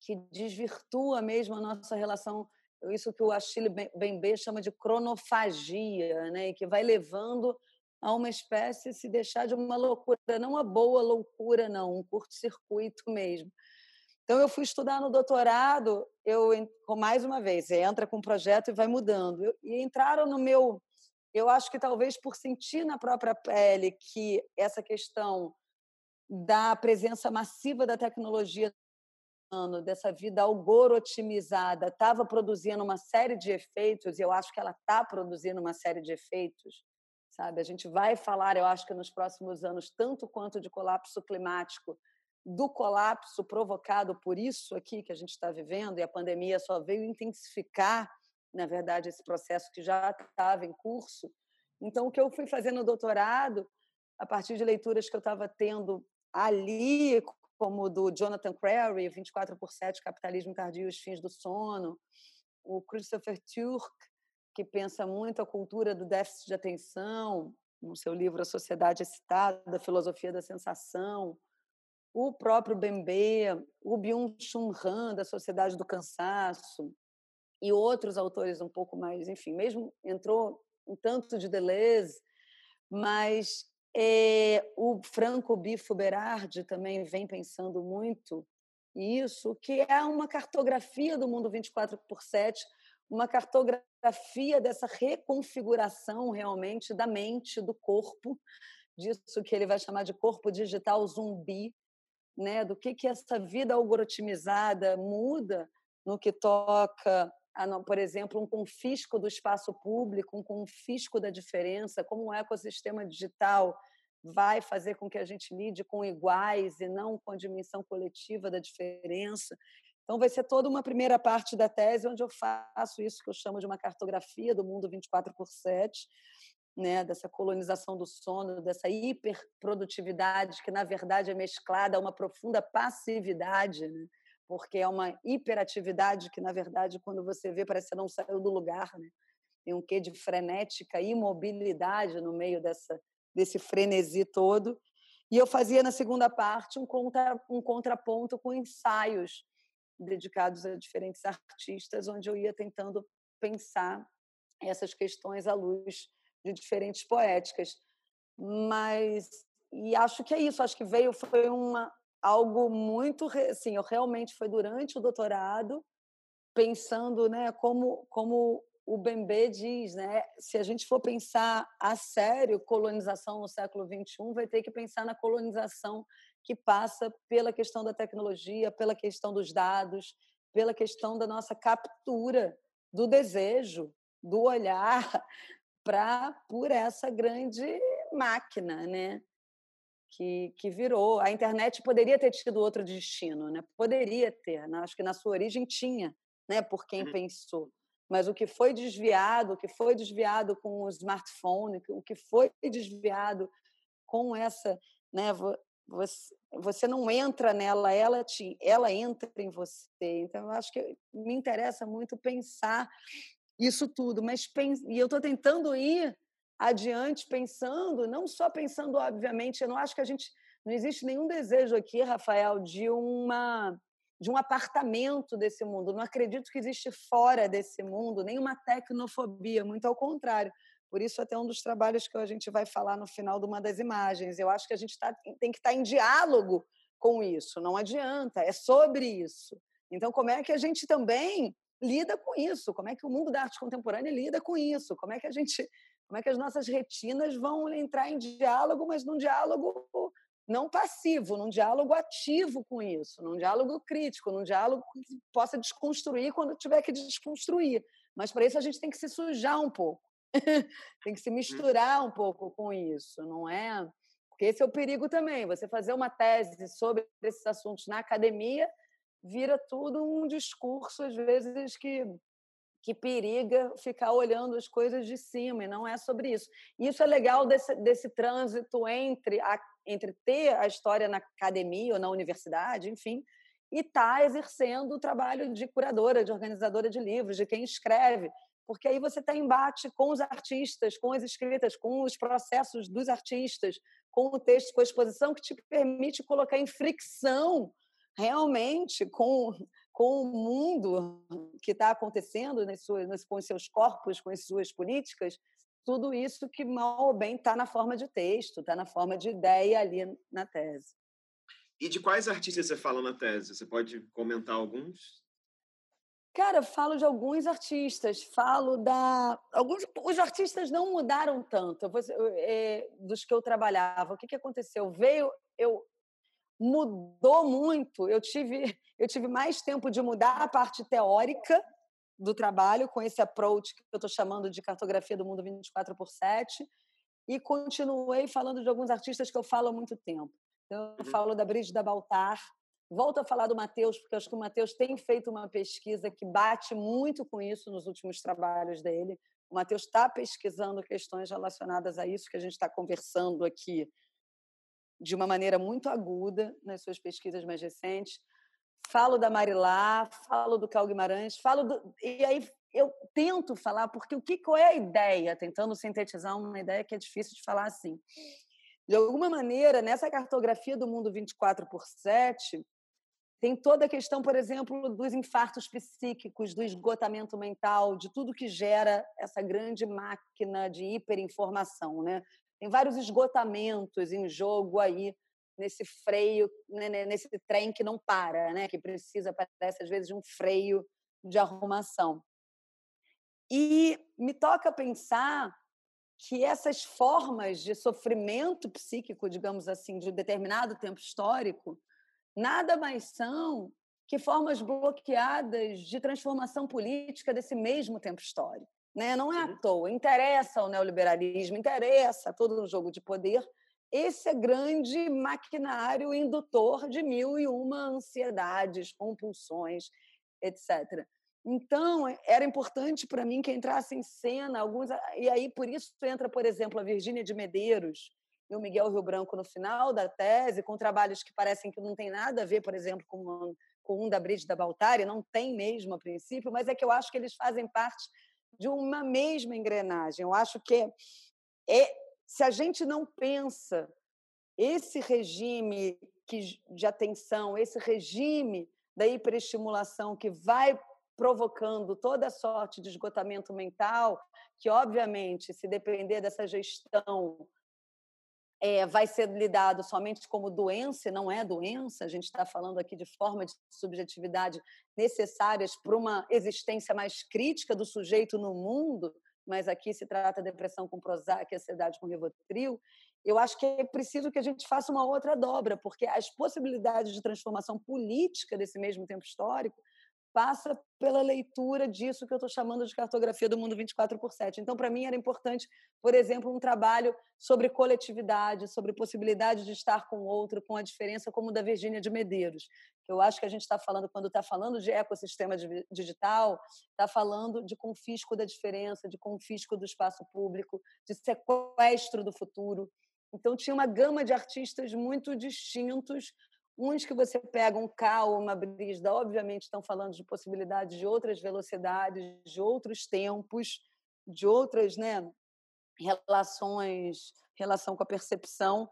que desvirtua mesmo a nossa relação, isso que o Achille Bembe chama de cronofagia, né? que vai levando a uma espécie se deixar de uma loucura, não uma boa loucura, não, um curto-circuito mesmo. Então, eu fui estudar no doutorado, eu, mais uma vez, entra com um projeto e vai mudando. E entraram no meu eu acho que talvez por sentir na própria pele que essa questão da presença massiva da tecnologia dessa vida algorotimizada estava produzindo uma série de efeitos e eu acho que ela está produzindo uma série de efeitos sabe a gente vai falar eu acho que nos próximos anos tanto quanto de colapso climático do colapso provocado por isso aqui que a gente está vivendo e a pandemia só veio intensificar na verdade, esse processo que já estava em curso. Então, o que eu fui fazer no doutorado, a partir de leituras que eu estava tendo ali, como do Jonathan Crary, 24 por 7, Capitalismo Tardio e os Fins do Sono, o Christopher Turk, que pensa muito a cultura do déficit de atenção, no seu livro A Sociedade Excitada, Filosofia da Sensação, o próprio Bembe, o Byung-Chun Han, da Sociedade do Cansaço, e outros autores um pouco mais, enfim, mesmo entrou um tanto de Deleuze, mas é, o Franco Bifo Berardi também vem pensando muito isso, que é uma cartografia do mundo 24 por 7, uma cartografia dessa reconfiguração realmente da mente, do corpo, disso que ele vai chamar de corpo digital zumbi, né? do que, que essa vida algoritmizada muda no que toca por exemplo, um confisco do espaço público, um confisco da diferença, como o ecossistema digital vai fazer com que a gente lide com iguais e não com a dimensão coletiva da diferença. Então, vai ser toda uma primeira parte da tese onde eu faço isso que eu chamo de uma cartografia do mundo 24 por 7, né, dessa colonização do sono, dessa hiperprodutividade que, na verdade, é mesclada a uma profunda passividade. Né? porque é uma hiperatividade que, na verdade, quando você vê, parece que não saiu do lugar. Né? Tem um quê de frenética imobilidade no meio dessa, desse frenesi todo. E eu fazia, na segunda parte, um, contra, um contraponto com ensaios dedicados a diferentes artistas, onde eu ia tentando pensar essas questões à luz de diferentes poéticas. Mas e acho que é isso, acho que veio foi uma algo muito, assim, eu realmente foi durante o doutorado, pensando, né, como, como o Bembe diz, né, se a gente for pensar a sério colonização no século 21, vai ter que pensar na colonização que passa pela questão da tecnologia, pela questão dos dados, pela questão da nossa captura do desejo, do olhar para por essa grande máquina, né? Que, que virou. A internet poderia ter tido outro destino, né? Poderia ter. Né? Acho que na sua origem tinha, né? Por quem uhum. pensou. Mas o que foi desviado, o que foi desviado com o smartphone, o que foi desviado com essa, né? Você, você não entra nela, ela te, ela entra em você. Então, eu acho que me interessa muito pensar isso tudo, mas pense, e eu estou tentando ir adiante pensando, não só pensando, obviamente, eu não acho que a gente não existe nenhum desejo aqui, Rafael, de uma de um apartamento desse mundo. Não acredito que existe fora desse mundo nenhuma tecnofobia, muito ao contrário. Por isso, até um dos trabalhos que a gente vai falar no final de uma das imagens. Eu acho que a gente tá, tem que estar tá em diálogo com isso, não adianta, é sobre isso. Então, como é que a gente também lida com isso? Como é que o mundo da arte contemporânea lida com isso? Como é que a gente, como é que as nossas retinas vão entrar em diálogo, mas num diálogo não passivo, num diálogo ativo com isso, num diálogo crítico, num diálogo que possa desconstruir quando tiver que desconstruir. Mas para isso a gente tem que se sujar um pouco. tem que se misturar um pouco com isso, não é? Porque esse é o perigo também. Você fazer uma tese sobre esses assuntos na academia vira tudo um discurso, às vezes, que, que periga ficar olhando as coisas de cima, e não é sobre isso. Isso é legal desse, desse trânsito entre, a, entre ter a história na academia ou na universidade, enfim, e estar tá exercendo o trabalho de curadora, de organizadora de livros, de quem escreve porque aí você está em embate com os artistas, com as escritas, com os processos dos artistas, com o texto, com a exposição, que te permite colocar em fricção realmente com, com o mundo que está acontecendo nas suas, com os seus corpos, com as suas políticas, tudo isso que mal ou bem está na forma de texto, está na forma de ideia ali na tese. E de quais artistas você fala na tese? Você pode comentar alguns? Cara, falo de alguns artistas, falo da. Alguns, os artistas não mudaram tanto eu vou, é, dos que eu trabalhava. O que, que aconteceu? Veio. Eu, mudou muito. Eu tive, eu tive mais tempo de mudar a parte teórica do trabalho, com esse approach que eu estou chamando de cartografia do mundo 24 por 7, e continuei falando de alguns artistas que eu falo há muito tempo. Então, eu uhum. falo da Brígida Baltar, Volto a falar do Matheus, porque acho que o Matheus tem feito uma pesquisa que bate muito com isso nos últimos trabalhos dele. O Matheus está pesquisando questões relacionadas a isso que a gente está conversando aqui de uma maneira muito aguda nas suas pesquisas mais recentes. Falo da Marilá, falo do Cal Guimarães, falo do... e aí eu tento falar porque o que qual é a ideia, tentando sintetizar uma ideia que é difícil de falar assim. De alguma maneira, nessa cartografia do mundo 24 por 7, tem toda a questão, por exemplo, dos infartos psíquicos, do esgotamento mental, de tudo que gera essa grande máquina de hiperinformação. Né? Tem vários esgotamentos em jogo aí nesse freio, né, né, nesse trem que não para, né? que precisa, parece às vezes, de um freio de arrumação. E me toca pensar que essas formas de sofrimento psíquico, digamos assim, de um determinado tempo histórico, nada mais são que formas bloqueadas de transformação política desse mesmo tempo histórico. Né? Não é à toa, interessa ao neoliberalismo, interessa todo o jogo de poder esse é grande maquinário indutor de mil e uma ansiedades, compulsões, etc. Então, era importante para mim que entrasse em cena alguns. E aí, por isso, entra, por exemplo, a Virgínia de Medeiros, e o Miguel Rio Branco no final da tese, com trabalhos que parecem que não tem nada a ver, por exemplo, com, uma, com um da Brígida Baltari, não tem mesmo a princípio, mas é que eu acho que eles fazem parte de uma mesma engrenagem. Eu acho que é, é se a gente não pensa esse regime que, de atenção, esse regime da hiperestimulação que vai provocando toda sorte de esgotamento mental, que, obviamente, se depender dessa gestão é, vai ser lidado somente como doença, e não é doença, a gente está falando aqui de forma de subjetividade necessárias para uma existência mais crítica do sujeito no mundo, mas aqui se trata de depressão com Prozac, ansiedade com Rivotril, eu acho que é preciso que a gente faça uma outra dobra, porque as possibilidades de transformação política desse mesmo tempo histórico passa pela leitura disso que eu estou chamando de cartografia do mundo 24 por 7. Então, para mim, era importante, por exemplo, um trabalho sobre coletividade, sobre possibilidade de estar com o outro, com a diferença, como o da Virgínia de Medeiros. Eu acho que a gente está falando, quando está falando de ecossistema digital, está falando de confisco da diferença, de confisco do espaço público, de sequestro do futuro. Então, tinha uma gama de artistas muito distintos, Uns que você pega um Cal, uma Brisda, obviamente estão falando de possibilidades de outras velocidades, de outros tempos, de outras né, relações, relação com a percepção.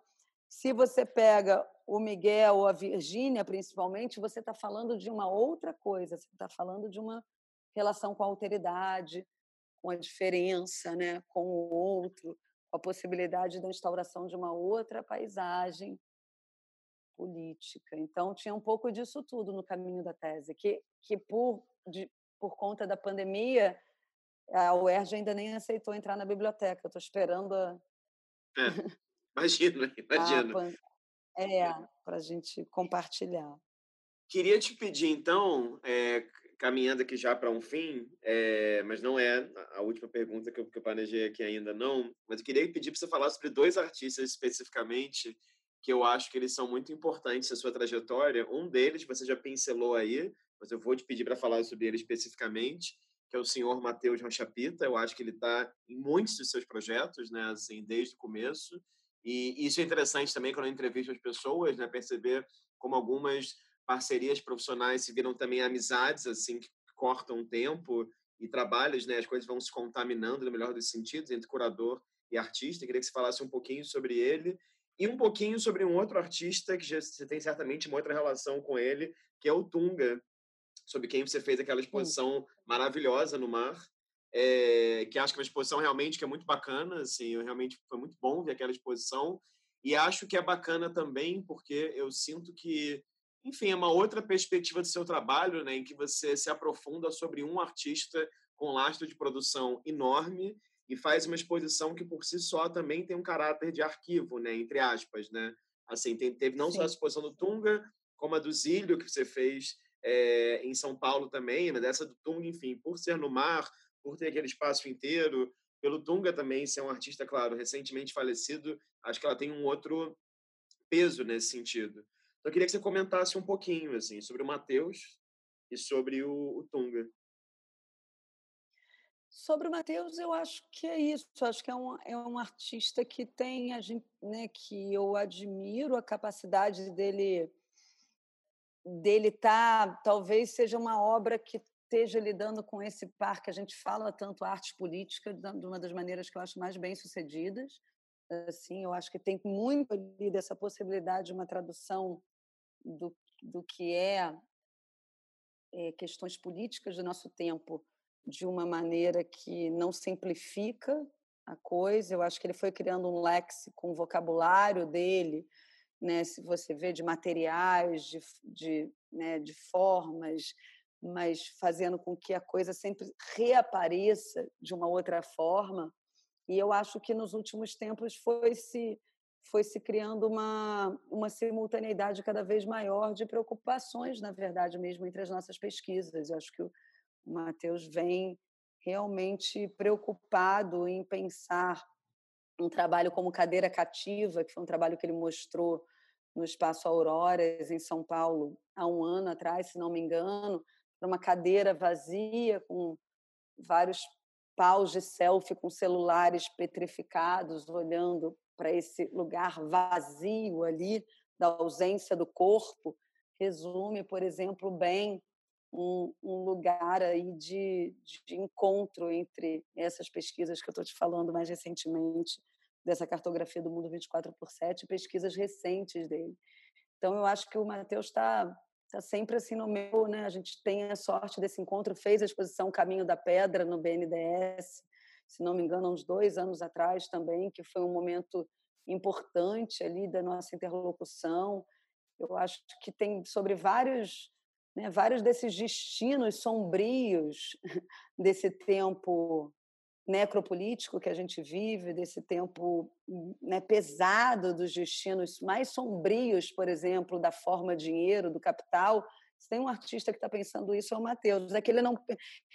Se você pega o Miguel ou a Virgínia, principalmente, você está falando de uma outra coisa, você está falando de uma relação com a alteridade, com a diferença, né, com o outro, com a possibilidade da instauração de uma outra paisagem política. Então, tinha um pouco disso tudo no caminho da tese, que, que por, de, por conta da pandemia, a UERJ ainda nem aceitou entrar na biblioteca. Eu estou esperando a... É, imagina, imagina. É, para a gente compartilhar. Queria te pedir, então, é, caminhando aqui já para um fim, é, mas não é a última pergunta que eu, que eu planejei aqui ainda, não, mas eu queria pedir para você falar sobre dois artistas especificamente que eu acho que eles são muito importantes na sua trajetória. Um deles você já pincelou aí, mas eu vou te pedir para falar sobre ele especificamente, que é o senhor Matheus Rochapita. Eu acho que ele está em muitos dos seus projetos, né, assim, desde o começo. E isso é interessante também quando eu entrevisto as pessoas, né, perceber como algumas parcerias profissionais se viram também amizades, assim, que cortam tempo e trabalhos, né, as coisas vão se contaminando no melhor dos sentidos entre curador e artista. Eu queria que você falasse um pouquinho sobre ele e um pouquinho sobre um outro artista que já, você tem certamente uma outra relação com ele, que é o Tunga, sobre quem você fez aquela exposição maravilhosa no mar, é, que acho que é uma exposição realmente que é muito bacana, assim, realmente foi muito bom ver aquela exposição, e acho que é bacana também porque eu sinto que, enfim, é uma outra perspectiva do seu trabalho, né, em que você se aprofunda sobre um artista com lastro de produção enorme e faz uma exposição que por si só também tem um caráter de arquivo, né, entre aspas, né? Assim, tem, teve não Sim. só a exposição do Tunga, como a do Zílio que você fez é, em São Paulo também, mas essa do Tunga, enfim, por ser no mar, por ter aquele espaço inteiro, pelo Tunga também ser um artista, claro, recentemente falecido, acho que ela tem um outro peso nesse sentido. Então, eu queria que você comentasse um pouquinho, assim, sobre o Matheus e sobre o, o Tunga. Sobre o Matheus, eu acho que é isso. Acho que é um, é um artista que tem né, que eu admiro a capacidade dele dele tá, talvez seja uma obra que esteja lidando com esse par que a gente fala tanto arte política de uma das maneiras que eu acho mais bem sucedidas. Assim, eu acho que tem muito ali dessa possibilidade de uma tradução do, do que é, é questões políticas do nosso tempo de uma maneira que não simplifica a coisa. Eu acho que ele foi criando um léxico, um vocabulário dele, né? Se você vê de materiais, de, de, né, de formas, mas fazendo com que a coisa sempre reapareça de uma outra forma. E eu acho que nos últimos tempos foi se foi se criando uma, uma simultaneidade cada vez maior de preocupações, na verdade, mesmo entre as nossas pesquisas. Eu acho que o, o Matheus vem realmente preocupado em pensar um trabalho como Cadeira Cativa, que foi um trabalho que ele mostrou no Espaço Auroras, em São Paulo, há um ano atrás, se não me engano, uma cadeira vazia com vários paus de selfie com celulares petrificados, olhando para esse lugar vazio ali, da ausência do corpo, resume, por exemplo, bem um, um lugar aí de, de encontro entre essas pesquisas que eu estou te falando mais recentemente, dessa cartografia do mundo 24 por 7, e pesquisas recentes dele. Então, eu acho que o Matheus está tá sempre assim no meu, né? A gente tem a sorte desse encontro, fez a exposição Caminho da Pedra no BNDES, se não me engano, uns dois anos atrás também, que foi um momento importante ali da nossa interlocução. Eu acho que tem sobre vários né, vários desses destinos sombrios desse tempo necropolítico que a gente vive, desse tempo né, pesado dos destinos mais sombrios, por exemplo, da forma dinheiro, do capital. Se tem um artista que está pensando isso, é o Matheus. É que ele não,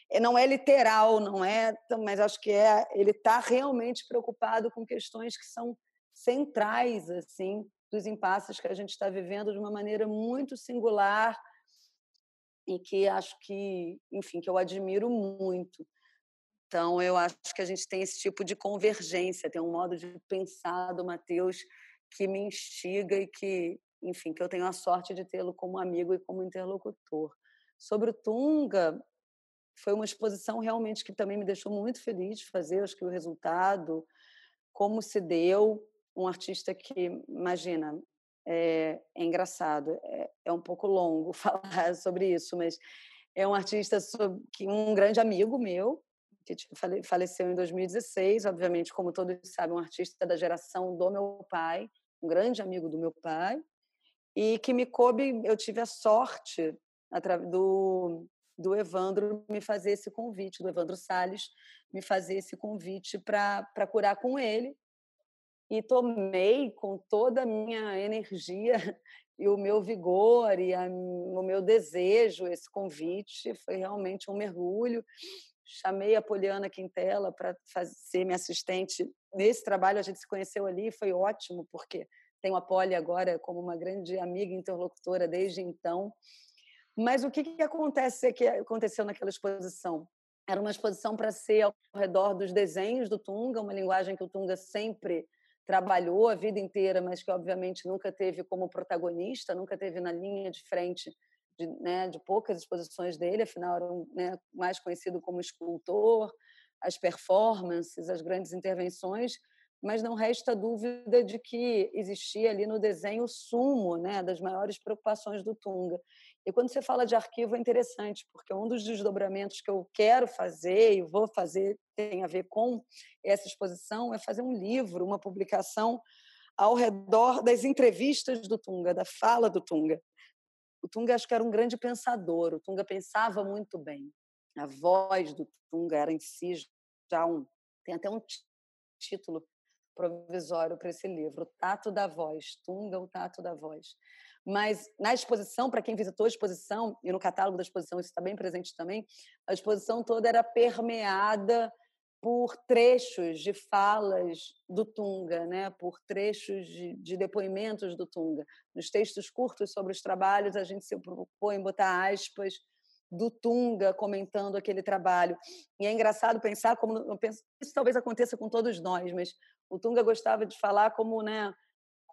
é, não é literal, não é, mas acho que é, ele está realmente preocupado com questões que são centrais assim dos impasses que a gente está vivendo de uma maneira muito singular e que acho que, enfim, que eu admiro muito. Então, eu acho que a gente tem esse tipo de convergência, tem um modo de pensar do Matheus que me instiga e que, enfim, que eu tenho a sorte de tê-lo como amigo e como interlocutor. Sobre o Tunga, foi uma exposição realmente que também me deixou muito feliz de fazer, acho que o resultado, como se deu, um artista que, imagina, é, é engraçado, é, é, um pouco longo falar sobre isso, mas é um artista sobre, que um grande amigo meu, que faleceu em 2016, obviamente, como todos sabem, um artista da geração do meu pai, um grande amigo do meu pai, e que me coube, eu tive a sorte do, do Evandro me fazer esse convite, do Evandro Salles me fazer esse convite para curar com ele, e tomei com toda a minha energia e o meu vigor e a, o meu desejo esse convite. Foi realmente um mergulho. Chamei a Poliana Quintela para ser minha assistente nesse trabalho. A gente se conheceu ali e foi ótimo, porque tenho a Poli agora como uma grande amiga interlocutora desde então. Mas o que, que acontece que aconteceu naquela exposição? Era uma exposição para ser ao redor dos desenhos do Tunga, uma linguagem que o Tunga sempre trabalhou a vida inteira, mas que obviamente nunca teve como protagonista, nunca teve na linha de frente de, né, de poucas exposições dele, afinal era um, né, mais conhecido como escultor, as performances, as grandes intervenções, mas não resta dúvida de que existia ali no desenho o sumo né, das maiores preocupações do Tunga. E quando você fala de arquivo é interessante, porque um dos desdobramentos que eu quero fazer e vou fazer tem a ver com essa exposição é fazer um livro, uma publicação ao redor das entrevistas do Tunga, da fala do Tunga. O Tunga acho que era um grande pensador, o Tunga pensava muito bem. A voz do Tunga era em si já um tem até um título provisório para esse livro, o Tato da Voz, Tunga, o Tato da Voz. Mas na exposição, para quem visitou a exposição, e no catálogo da exposição isso está bem presente também, a exposição toda era permeada por trechos de falas do Tunga, né? por trechos de, de, depoimentos do Tunga. Nos textos curtos sobre os trabalhos, a gente se propõe botar aspas do Tunga comentando aquele trabalho. E é engraçado pensar como eu penso, isso talvez aconteça com todos nós, mas o Tunga gostava de falar como, né,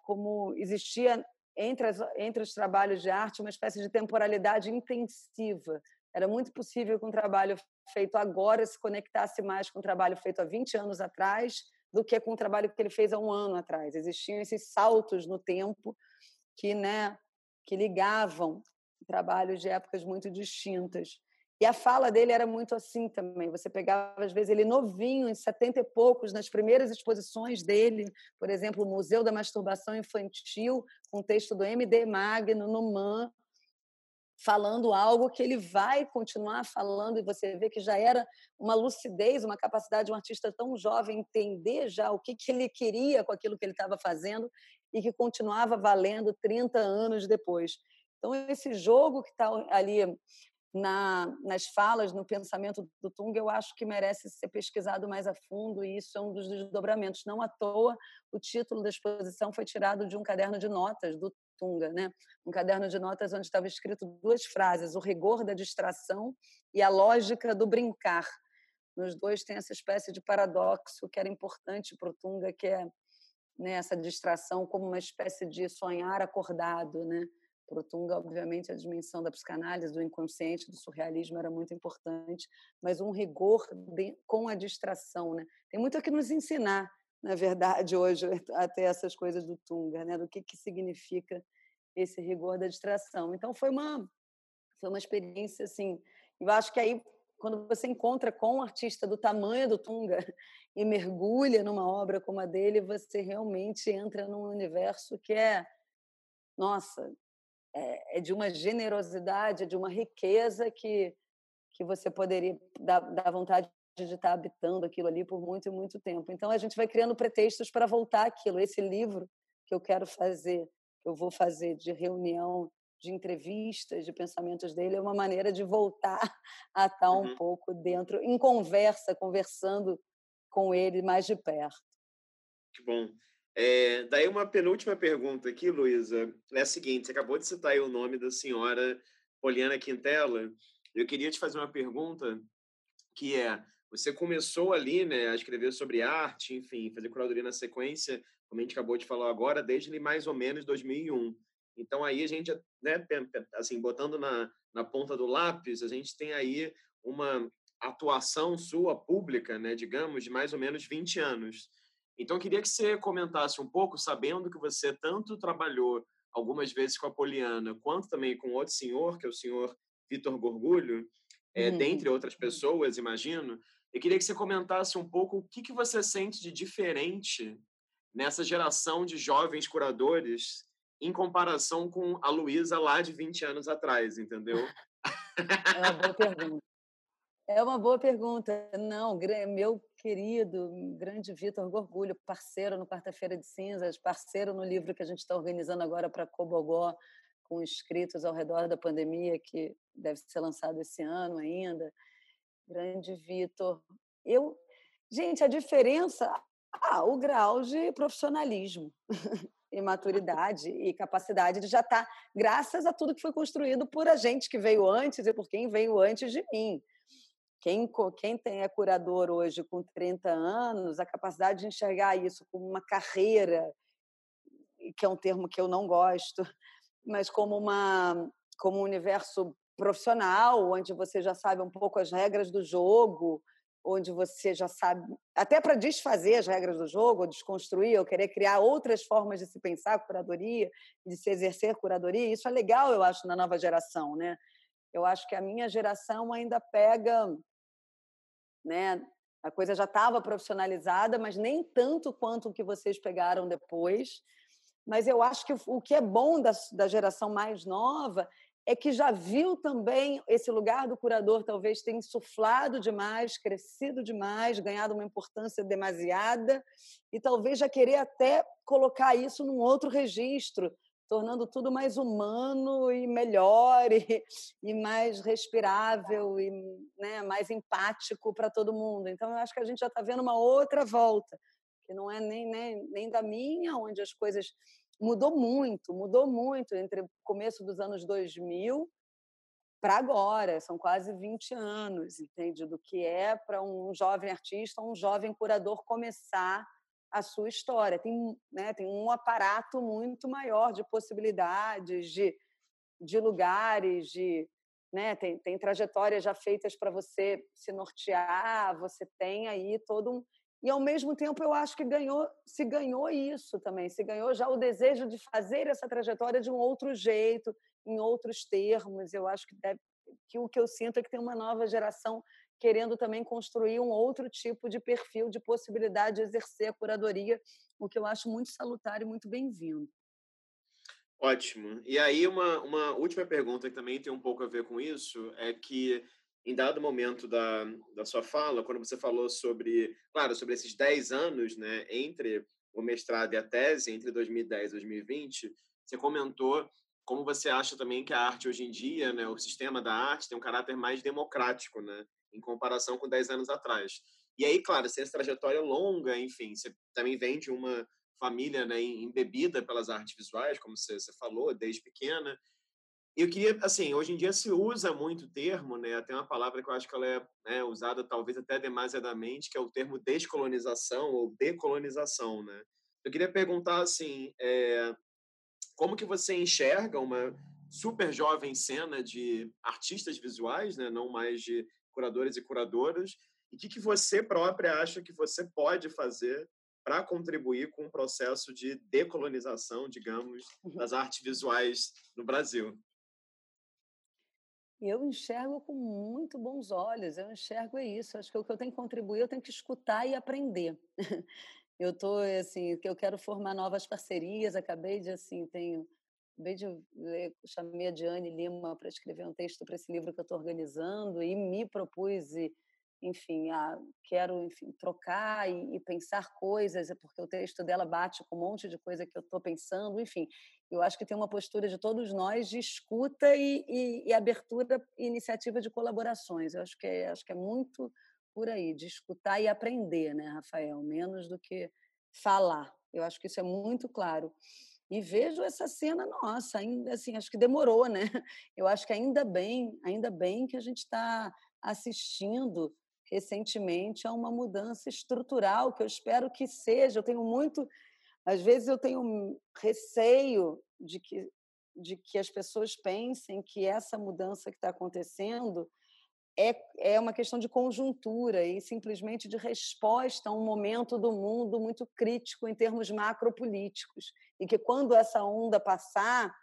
como existia entre, as, entre os trabalhos de arte uma espécie de temporalidade intensiva. Era muito possível que um trabalho feito agora se conectasse mais com um trabalho feito há 20 anos atrás do que com o trabalho que ele fez há um ano atrás. Existiam esses saltos no tempo que, né, que ligavam trabalhos de épocas muito distintas. E a fala dele era muito assim também. Você pegava, às vezes, ele novinho, em setenta e poucos, nas primeiras exposições dele, por exemplo, o Museu da Masturbação Infantil, com texto do M.D. Magno no MAN, falando algo que ele vai continuar falando, e você vê que já era uma lucidez, uma capacidade de um artista tão jovem entender já o que, que ele queria com aquilo que ele estava fazendo e que continuava valendo 30 anos depois. Então, esse jogo que está ali na, nas falas, no pensamento do Tunga, eu acho que merece ser pesquisado mais a fundo, e isso é um dos desdobramentos. Não à toa, o título da exposição foi tirado de um caderno de notas do Tunga, né? um caderno de notas onde estava escrito duas frases: o rigor da distração e a lógica do brincar. Nos dois tem essa espécie de paradoxo que era importante para o Tunga, que é né, essa distração como uma espécie de sonhar acordado, né? Para o Tunga, obviamente, a dimensão da psicanálise, do inconsciente, do surrealismo era muito importante, mas um rigor de, com a distração. Né? Tem muito a que nos ensinar, na verdade, hoje, até essas coisas do Tunga, né? do que, que significa esse rigor da distração. Então, foi uma, foi uma experiência, assim, eu acho que aí, quando você encontra com um artista do tamanho do Tunga e mergulha numa obra como a dele, você realmente entra num universo que é, nossa, é, é de uma generosidade, é de uma riqueza que, que você poderia dar, dar vontade de estar habitando aquilo ali por muito e muito tempo. Então a gente vai criando pretextos para voltar aquilo. Esse livro que eu quero fazer, que eu vou fazer de reunião, de entrevistas, de pensamentos dele, é uma maneira de voltar a estar um uhum. pouco dentro, em conversa, conversando com ele mais de perto. Que bom. É, daí uma penúltima pergunta aqui, Luísa, é a seguinte: você acabou de citar o nome da senhora Poliana Quintela. Eu queria te fazer uma pergunta que é: você começou ali, né, a escrever sobre arte, enfim, fazer curadoria na sequência, como a gente acabou de falar agora, desde mais ou menos 2001. Então aí a gente, né, assim, botando na, na ponta do lápis, a gente tem aí uma atuação sua pública, né, digamos, de mais ou menos 20 anos. Então eu queria que você comentasse um pouco, sabendo que você tanto trabalhou algumas vezes com a Poliana, quanto também com outro senhor, que é o senhor Vitor Gorgulho, é, uhum. dentre outras pessoas, imagino. Eu queria que você comentasse um pouco o que, que você sente de diferente nessa geração de jovens curadores em comparação com a Luísa lá de 20 anos atrás, entendeu? É uma boa pergunta. É uma boa pergunta. Não, meu querido, grande Vitor Gorgulho, parceiro no Quarta-feira de Cinzas, parceiro no livro que a gente está organizando agora para Cobogó, com inscritos ao redor da pandemia, que deve ser lançado esse ano ainda. Grande Vitor. Eu, gente, a diferença, ah, o grau de profissionalismo e maturidade e capacidade de já estar, tá, graças a tudo que foi construído por a gente que veio antes e por quem veio antes de mim. Quem, quem tem, é curador hoje com 30 anos, a capacidade de enxergar isso como uma carreira, que é um termo que eu não gosto, mas como, uma, como um universo profissional, onde você já sabe um pouco as regras do jogo, onde você já sabe, até para desfazer as regras do jogo, ou desconstruir, ou querer criar outras formas de se pensar curadoria, de se exercer curadoria, isso é legal, eu acho, na nova geração, né? Eu acho que a minha geração ainda pega, né? A coisa já estava profissionalizada, mas nem tanto quanto o que vocês pegaram depois. Mas eu acho que o que é bom da, da geração mais nova é que já viu também esse lugar do curador talvez ter insuflado demais, crescido demais, ganhado uma importância demasiada e talvez já querer até colocar isso num outro registro, tornando tudo mais humano e melhor e, e mais respirável e né, mais empático para todo mundo. Então, eu acho que a gente já está vendo uma outra volta, que não é nem, nem, nem da minha, onde as coisas mudou muito, mudou muito entre o começo dos anos 2000 para agora, são quase 20 anos, entende? Do que é para um jovem artista, um jovem curador começar a sua história. Tem, né, tem um aparato muito maior de possibilidades, de, de lugares, de, né, tem, tem trajetórias já feitas para você se nortear, você tem aí todo um, e ao mesmo tempo eu acho que ganhou, se ganhou isso também, se ganhou já o desejo de fazer essa trajetória de um outro jeito, em outros termos. Eu acho que, deve, que o que eu sinto é que tem uma nova geração querendo também construir um outro tipo de perfil de possibilidade de exercer a curadoria, o que eu acho muito salutar e muito bem-vindo. Ótimo. E aí, uma, uma última pergunta que também tem um pouco a ver com isso é que em dado momento da, da sua fala, quando você falou sobre, claro, sobre esses 10 anos, né, entre o mestrado e a tese, entre 2010 e 2020, você comentou como você acha também que a arte hoje em dia, né, o sistema da arte tem um caráter mais democrático, né, em comparação com 10 anos atrás. E aí, claro, tem essa trajetória longa, enfim, você também vem de uma família né, embebida pelas artes visuais, como você, você falou, desde pequena, eu queria, assim, hoje em dia se usa muito o termo, né? Tem uma palavra que eu acho que ela é né, usada talvez até demasiadamente, que é o termo descolonização ou decolonização, né? Eu queria perguntar, assim, é, como que você enxerga uma super jovem cena de artistas visuais, né? Não mais de curadores e curadoras, e o que, que você própria acha que você pode fazer para contribuir com o processo de decolonização, digamos, uhum. das artes visuais no Brasil? eu enxergo com muito bons olhos, eu enxergo é isso. Acho que o que eu tenho que contribuir, eu tenho que escutar e aprender. eu tô assim, que eu quero formar novas parcerias, acabei de assim, tenho acabei de ler, chamei a Diane Lima para escrever um texto para esse livro que eu estou organizando e me propus e enfim, a, quero enfim, trocar e, e, pensar coisas, é porque o texto dela bate com um monte de coisa que eu estou pensando, enfim. Eu acho que tem uma postura de todos nós de escuta e, e, e abertura e iniciativa de colaborações. Eu acho que, é, acho que é muito por aí, de escutar e aprender, né, Rafael? Menos do que falar. Eu acho que isso é muito claro. E vejo essa cena, nossa, ainda assim, acho que demorou, né? Eu acho que ainda bem, ainda bem que a gente está assistindo recentemente a uma mudança estrutural, que eu espero que seja. Eu tenho muito, às vezes eu tenho receio de que de que as pessoas pensem que essa mudança que está acontecendo é, é uma questão de conjuntura e simplesmente de resposta a um momento do mundo muito crítico em termos macropolíticos. E que quando essa onda passar,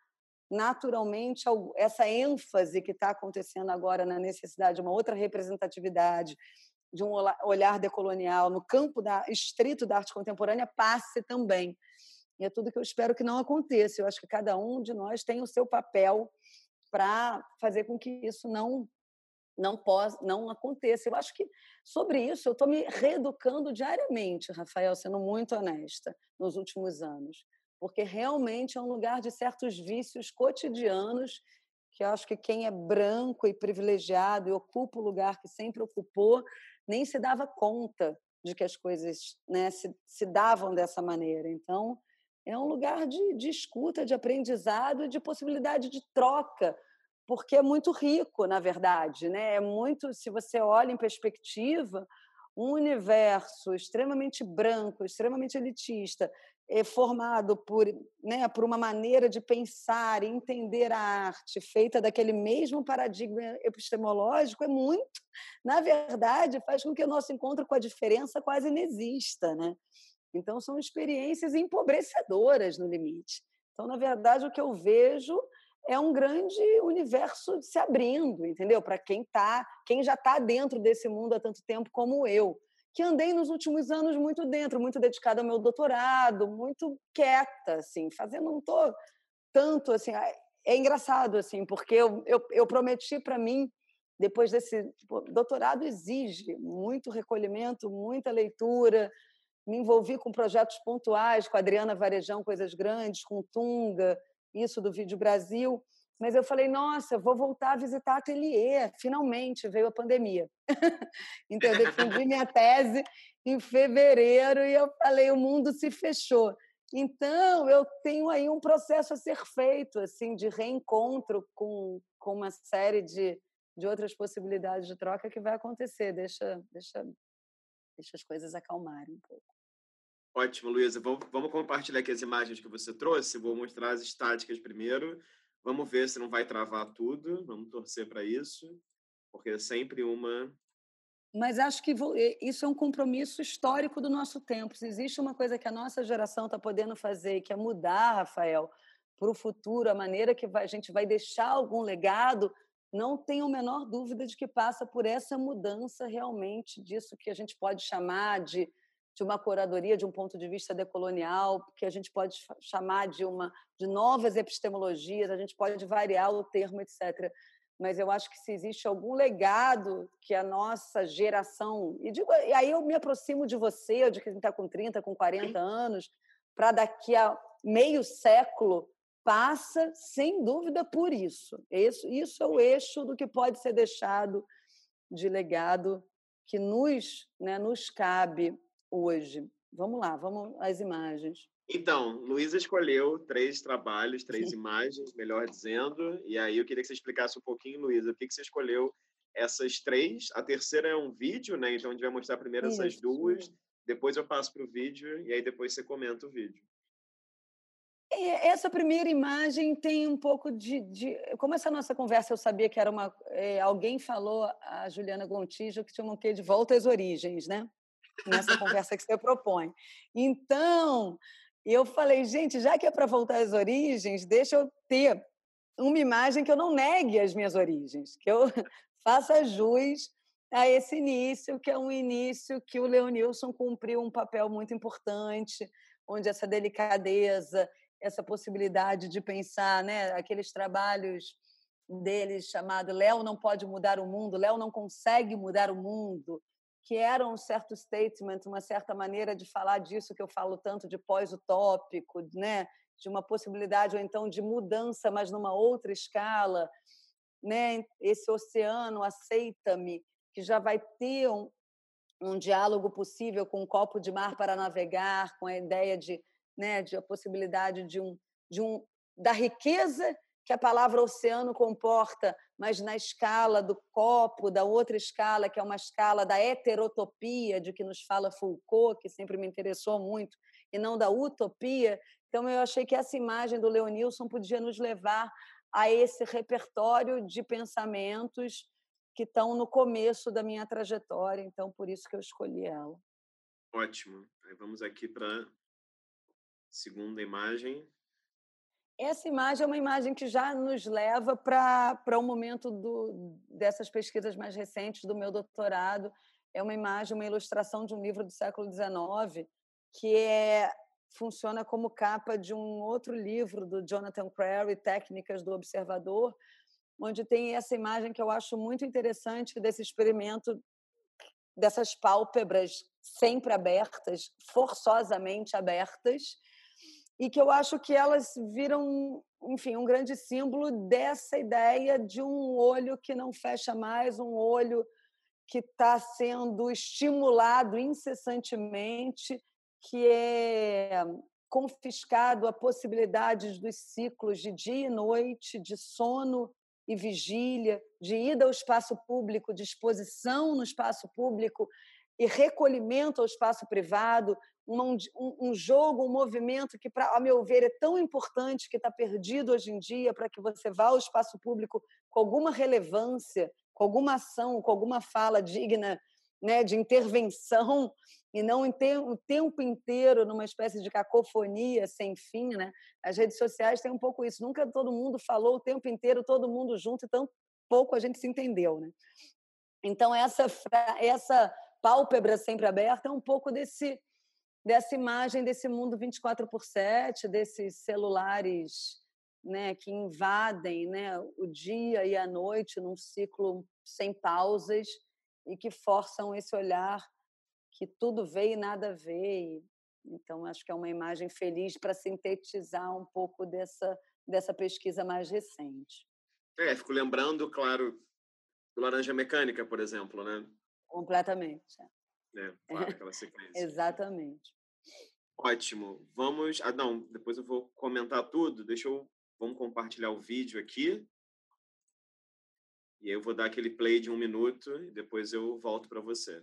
naturalmente, essa ênfase que está acontecendo agora na necessidade de uma outra representatividade, de um olhar decolonial no campo da, estrito da arte contemporânea passe também. E é tudo que eu espero que não aconteça. Eu acho que cada um de nós tem o seu papel para fazer com que isso não não pode, não aconteça. Eu acho que sobre isso eu estou me reeducando diariamente, Rafael, sendo muito honesta, nos últimos anos, porque realmente é um lugar de certos vícios cotidianos que eu acho que quem é branco e privilegiado e ocupa o lugar que sempre ocupou nem se dava conta de que as coisas né, se, se davam dessa maneira. Então, é um lugar de, de escuta, de aprendizado, de possibilidade de troca porque é muito rico, na verdade, né? É muito, se você olha em perspectiva, um universo extremamente branco, extremamente elitista, é formado por, né, por uma maneira de pensar e entender a arte feita daquele mesmo paradigma epistemológico é muito, na verdade, faz com que o nosso encontro com a diferença quase inexista, né? Então são experiências empobrecedoras no limite. Então, na verdade, o que eu vejo é um grande universo se abrindo, entendeu? Para quem tá, quem já está dentro desse mundo há tanto tempo como eu, que andei nos últimos anos muito dentro, muito dedicada ao meu doutorado, muito quieta, assim, fazendo não tô tanto assim. É engraçado assim, porque eu, eu, eu prometi para mim depois desse tipo, doutorado exige muito recolhimento, muita leitura. Me envolvi com projetos pontuais, com a Adriana Varejão, coisas grandes, com Tunga, isso do Vídeo Brasil, mas eu falei, nossa, vou voltar a visitar ateliê, finalmente veio a pandemia. então, eu defendi minha tese em fevereiro e eu falei, o mundo se fechou. Então, eu tenho aí um processo a ser feito, assim, de reencontro com, com uma série de, de outras possibilidades de troca que vai acontecer. Deixa, deixa, deixa as coisas acalmarem um pouco. Ótimo, Luísa. Vamos compartilhar aqui as imagens que você trouxe. Vou mostrar as estáticas primeiro. Vamos ver se não vai travar tudo. Vamos torcer para isso, porque é sempre uma. Mas acho que isso é um compromisso histórico do nosso tempo. Se existe uma coisa que a nossa geração está podendo fazer, que é mudar, Rafael, para o futuro, a maneira que a gente vai deixar algum legado, não tenho a menor dúvida de que passa por essa mudança realmente disso que a gente pode chamar de de uma curadoria de um ponto de vista decolonial, que a gente pode chamar de uma de novas epistemologias, a gente pode variar o termo, etc. Mas eu acho que se existe algum legado que a nossa geração, e, digo, e aí eu me aproximo de você, de quem está com 30, com 40 anos, para daqui a meio século, passa, sem dúvida, por isso. Isso, isso é o eixo do que pode ser deixado de legado que nos, né, nos cabe hoje? Vamos lá, vamos às imagens. Então, Luísa escolheu três trabalhos, três imagens, melhor dizendo, e aí eu queria que você explicasse um pouquinho, Luísa, por que você escolheu essas três? A terceira é um vídeo, né? Então a gente vai mostrar primeiro Isso. essas duas, depois eu passo para o vídeo e aí depois você comenta o vídeo. Essa primeira imagem tem um pouco de, de, Como essa nossa conversa eu sabia que era uma. É, alguém falou, a Juliana Gontijo, que tinha um quê de volta às origens, né? Nessa conversa que você propõe. Então, eu falei, gente, já que é para voltar às origens, deixa eu ter uma imagem que eu não negue as minhas origens, que eu faça jus a esse início, que é um início que o Leonilson cumpriu um papel muito importante, onde essa delicadeza, essa possibilidade de pensar, né, aqueles trabalhos dele chamado Léo não pode mudar o mundo, Léo não consegue mudar o mundo, que era um certo statement, uma certa maneira de falar disso que eu falo tanto de pós-utópico, né? de uma possibilidade ou então de mudança, mas numa outra escala, né? Esse oceano aceita-me, que já vai ter um, um diálogo possível com um copo de mar para navegar, com a ideia de, né, de a possibilidade de um, de um da riqueza que a palavra oceano comporta, mas na escala do copo, da outra escala, que é uma escala da heterotopia, de que nos fala Foucault, que sempre me interessou muito, e não da utopia. Então, eu achei que essa imagem do Leonilson podia nos levar a esse repertório de pensamentos que estão no começo da minha trajetória. Então, por isso que eu escolhi ela. Ótimo. Aí vamos aqui para a segunda imagem. Essa imagem é uma imagem que já nos leva para o um momento do, dessas pesquisas mais recentes do meu doutorado. É uma imagem, uma ilustração de um livro do século XIX que é, funciona como capa de um outro livro do Jonathan Crary, Técnicas do Observador, onde tem essa imagem que eu acho muito interessante desse experimento dessas pálpebras sempre abertas, forçosamente abertas, e que eu acho que elas viram, enfim, um grande símbolo dessa ideia de um olho que não fecha mais, um olho que está sendo estimulado incessantemente, que é confiscado a possibilidade dos ciclos de dia e noite, de sono e vigília, de ida ao espaço público, de exposição no espaço público e recolhimento ao espaço privado, um, um, jogo, um movimento que, pra, a meu ver, é tão importante que está perdido hoje em dia para que você vá ao espaço público com alguma relevância, com alguma ação, com alguma fala digna né, de intervenção e não o tempo inteiro numa espécie de cacofonia sem fim. Né? As redes sociais têm um pouco isso. Nunca todo mundo falou o tempo inteiro, todo mundo junto, e tão pouco a gente se entendeu. Né? Então, essa, essa pálpebra sempre aberta é um pouco desse dessa imagem desse mundo 24 por 7, desses celulares né, que invadem né, o dia e a noite num ciclo sem pausas e que forçam esse olhar que tudo vê e nada vê. Então, acho que é uma imagem feliz para sintetizar um pouco dessa, dessa pesquisa mais recente. É, fico lembrando, claro, do Laranja Mecânica, por exemplo, né? Completamente. É, claro, aquela sequência. Exatamente. Ótimo. Vamos. Ah, não, depois eu vou comentar tudo. Deixa eu. Vamos compartilhar o vídeo aqui. E aí eu vou dar aquele play de um minuto e depois eu volto para você.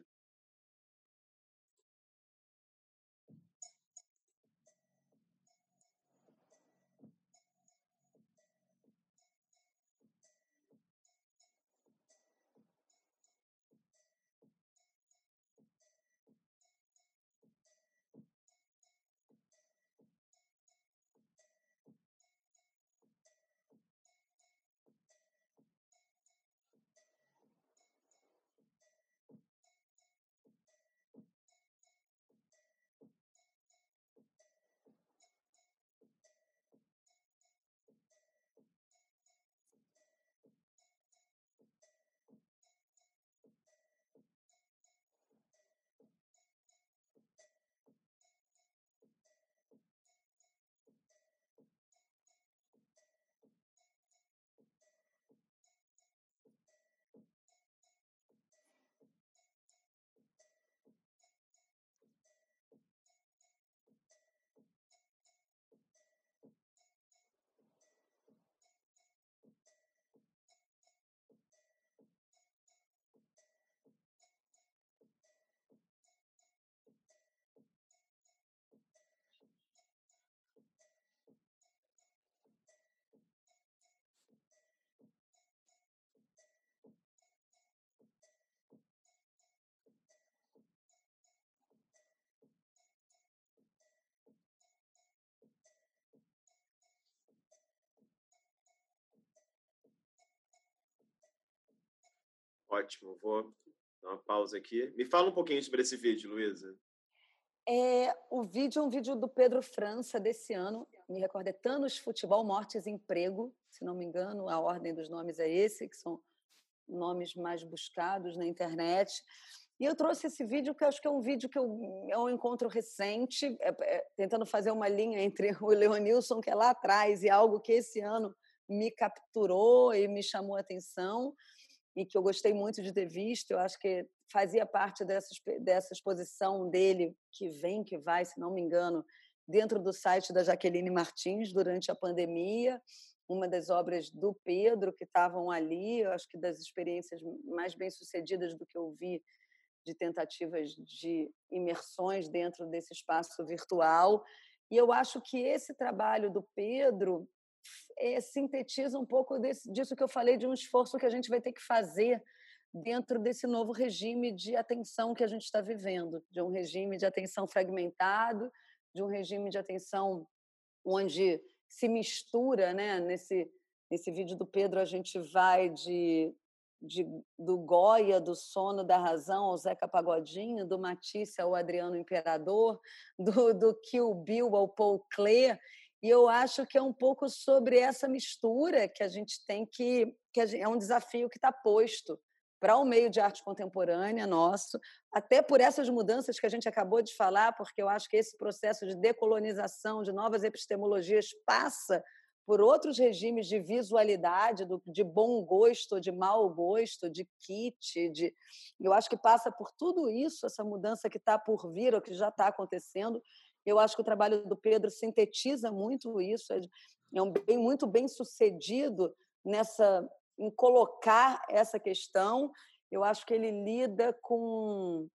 Ótimo, vou dar uma pausa aqui. Me fala um pouquinho sobre esse vídeo, Luísa. É, o vídeo é um vídeo do Pedro França desse ano, me recordo, é Thanos Futebol Mortes Emprego, se não me engano, a ordem dos nomes é esse, que são nomes mais buscados na internet. E eu trouxe esse vídeo, que acho que é um vídeo que eu, é um encontro recente, é, é, tentando fazer uma linha entre o Leonilson, que é lá atrás, e algo que esse ano me capturou e me chamou a atenção, e que eu gostei muito de ter visto. Eu acho que fazia parte dessa, dessa exposição dele, que vem, que vai, se não me engano, dentro do site da Jaqueline Martins, durante a pandemia uma das obras do Pedro que estavam ali, eu acho que das experiências mais bem-sucedidas do que eu vi de tentativas de imersões dentro desse espaço virtual. E eu acho que esse trabalho do Pedro é, sintetiza um pouco desse, disso que eu falei, de um esforço que a gente vai ter que fazer dentro desse novo regime de atenção que a gente está vivendo, de um regime de atenção fragmentado, de um regime de atenção onde se mistura, né? Nesse, nesse vídeo do Pedro, a gente vai de, de, do Goya, do Sono da Razão, ao Zeca Pagodinho, do Matisse ao Adriano Imperador, do, do Kill Bill ao Paul Klee, e eu acho que é um pouco sobre essa mistura que a gente tem que. que gente, é um desafio que está posto para o meio de arte contemporânea nosso, até por essas mudanças que a gente acabou de falar, porque eu acho que esse processo de decolonização, de novas epistemologias, passa por outros regimes de visualidade, de bom gosto, de mau gosto, de kit, de eu acho que passa por tudo isso, essa mudança que está por vir ou que já está acontecendo. Eu acho que o trabalho do Pedro sintetiza muito isso, é um bem muito bem sucedido nessa em colocar essa questão. Eu acho que ele lida com.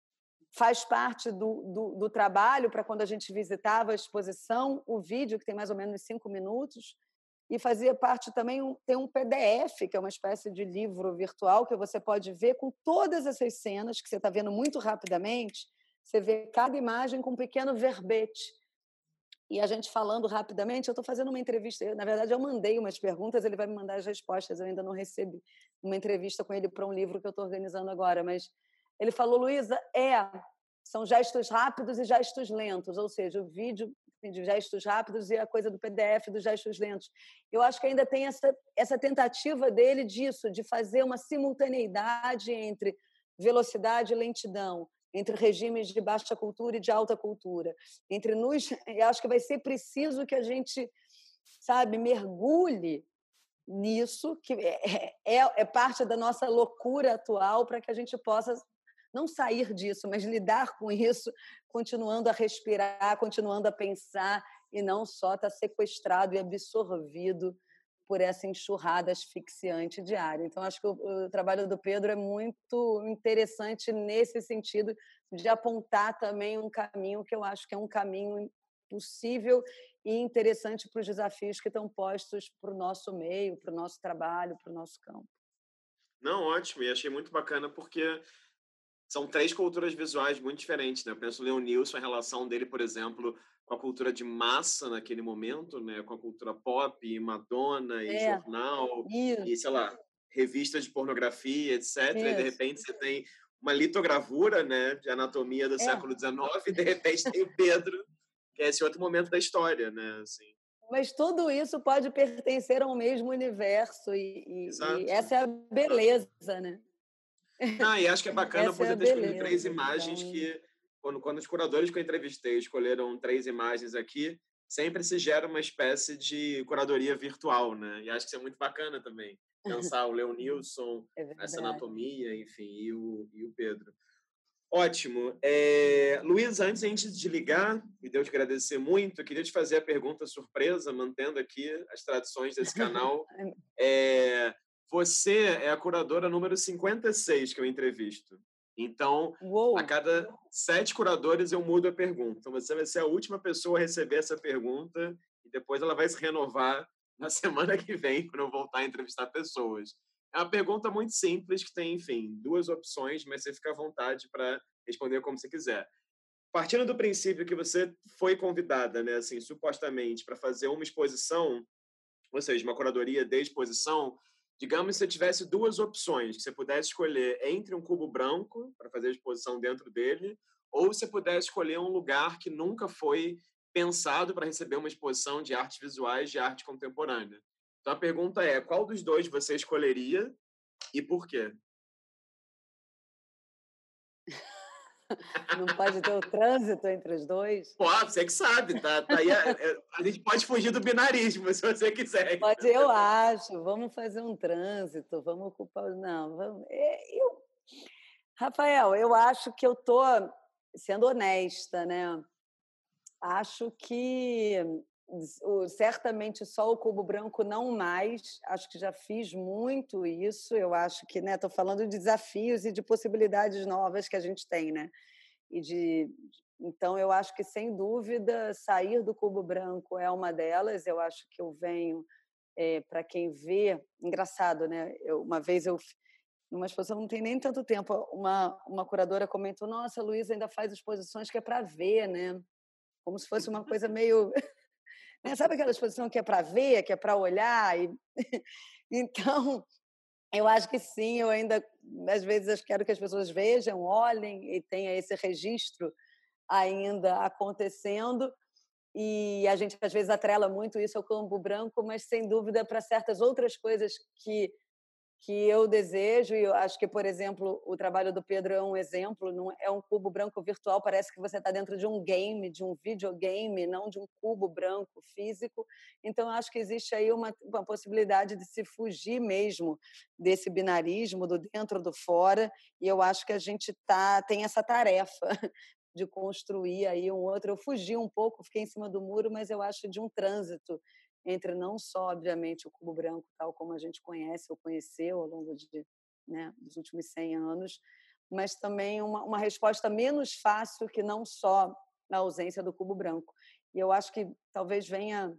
faz parte do, do, do trabalho para quando a gente visitava a exposição, o vídeo, que tem mais ou menos cinco minutos, e fazia parte também tem um PDF, que é uma espécie de livro virtual que você pode ver com todas essas cenas que você está vendo muito rapidamente. Você vê cada imagem com um pequeno verbete e a gente falando rapidamente, eu estou fazendo uma entrevista. Na verdade, eu mandei umas perguntas, ele vai me mandar as respostas. Eu ainda não recebi uma entrevista com ele para um livro que eu estou organizando agora. Mas ele falou, Luísa, é, são gestos rápidos e gestos lentos, ou seja, o vídeo de gestos rápidos e a coisa do PDF dos gestos lentos. Eu acho que ainda tem essa, essa tentativa dele disso, de fazer uma simultaneidade entre velocidade e lentidão, entre regimes de baixa cultura e de alta cultura, entre nós, acho que vai ser preciso que a gente, sabe, mergulhe nisso, que é, é, é parte da nossa loucura atual, para que a gente possa não sair disso, mas lidar com isso, continuando a respirar, continuando a pensar e não só estar tá sequestrado e absorvido por essa enxurrada asfixiante diária. Então, acho que o, o, trabalho do Pedro é muito interessante nesse sentido de apontar também um caminho que eu acho que é um caminho possível e interessante para os desafios que estão postos para o nosso meio, para o nosso trabalho, para o nosso campo. Não, ótimo. E achei muito bacana porque são três culturas visuais muito diferentes, né? Eu penso o Leonilson, a relação dele, por exemplo, com a cultura de massa naquele momento, né? Com a cultura pop, Madonna e é, jornal isso. e sei lá revistas de pornografia, etc. Isso. E de repente você tem uma litogravura, né, de anatomia do é. século XIX e de repente tem o Pedro, que é esse outro momento da história, né? Assim. Mas tudo isso pode pertencer ao mesmo universo e, e, e essa é a beleza, né? Ah, e acho que é bacana você é ter escolhido três imagens então... que quando, quando os curadores que eu entrevistei escolheram três imagens aqui, sempre se gera uma espécie de curadoria virtual, né? E acho que isso é muito bacana também. Pensar o Leonilson, é essa anatomia, enfim, e o, e o Pedro. Ótimo. É, Luiz, antes a gente de ligar, e Deus te agradecer muito, eu queria te fazer a pergunta surpresa, mantendo aqui as tradições desse canal. É, você é a curadora número 56 que eu entrevisto. Então, Uou. a cada sete curadores eu mudo a pergunta. Então, você vai ser a última pessoa a receber essa pergunta e depois ela vai se renovar na semana que vem, quando eu voltar a entrevistar pessoas. É uma pergunta muito simples que tem, enfim, duas opções, mas você fica à vontade para responder como você quiser. Partindo do princípio que você foi convidada, né, assim, supostamente, para fazer uma exposição, ou seja, uma curadoria de exposição, Digamos que você tivesse duas opções, que você pudesse escolher entre um cubo branco para fazer a exposição dentro dele, ou você pudesse escolher um lugar que nunca foi pensado para receber uma exposição de artes visuais de arte contemporânea. Então a pergunta é: qual dos dois você escolheria e por quê? Não pode ter o trânsito entre os dois? Pode, você que sabe, tá? tá aí a, é, a, gente pode fugir do binarismo, se você quiser. Pode, eu acho. Vamos fazer um trânsito, vamos ocupar. Não, vamos. É, eu... Rafael, eu acho que eu estou sendo honesta, né? Acho que certamente só o cubo branco não mais. Acho que já fiz muito isso. Eu acho que, né, estou falando de desafios e de possibilidades novas que a gente tem, né? E de então eu acho que sem dúvida sair do cubo branco é uma delas. Eu acho que eu venho é, para quem vê, engraçado, né? Eu, uma vez eu numa exposição não tem nem tanto tempo, uma uma curadora comentou: "Nossa, Luísa ainda faz exposições que é para ver, né?" Como se fosse uma coisa meio né? Sabe aquela exposição que é para ver, que é para olhar? E... então, eu acho que sim, eu ainda, às vezes, quero que as pessoas vejam, olhem e tenha esse registro ainda acontecendo. E a gente, às vezes, atrela muito isso ao campo branco, mas, sem dúvida, para certas outras coisas que que eu desejo, e eu acho que, por exemplo, o trabalho do Pedro é um exemplo, não é um cubo branco virtual, parece que você está dentro de um game, de um videogame, não de um cubo branco físico. Então, acho que existe aí uma, uma possibilidade de se fugir mesmo desse binarismo do dentro do fora, e eu acho que a gente tá, tem essa tarefa de construir aí um outro. Eu fugi um pouco, fiquei em cima do muro, mas eu acho de um trânsito entre não só, obviamente, o cubo branco, tal como a gente conhece ou conheceu ao longo de, né, dos últimos 100 anos, mas também uma, uma resposta menos fácil que não só a ausência do cubo branco. E eu acho que talvez venha,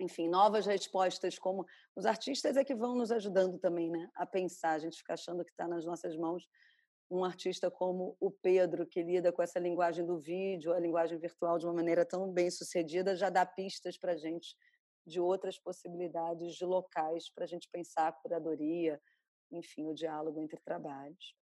enfim, novas respostas, como os artistas é que vão nos ajudando também né, a pensar, a gente fica achando que está nas nossas mãos um artista como o Pedro, que lida com essa linguagem do vídeo, a linguagem virtual de uma maneira tão bem sucedida, já dá pistas para a gente de outras possibilidades de locais para a gente pensar a curadoria, enfim, o diálogo entre trabalhos.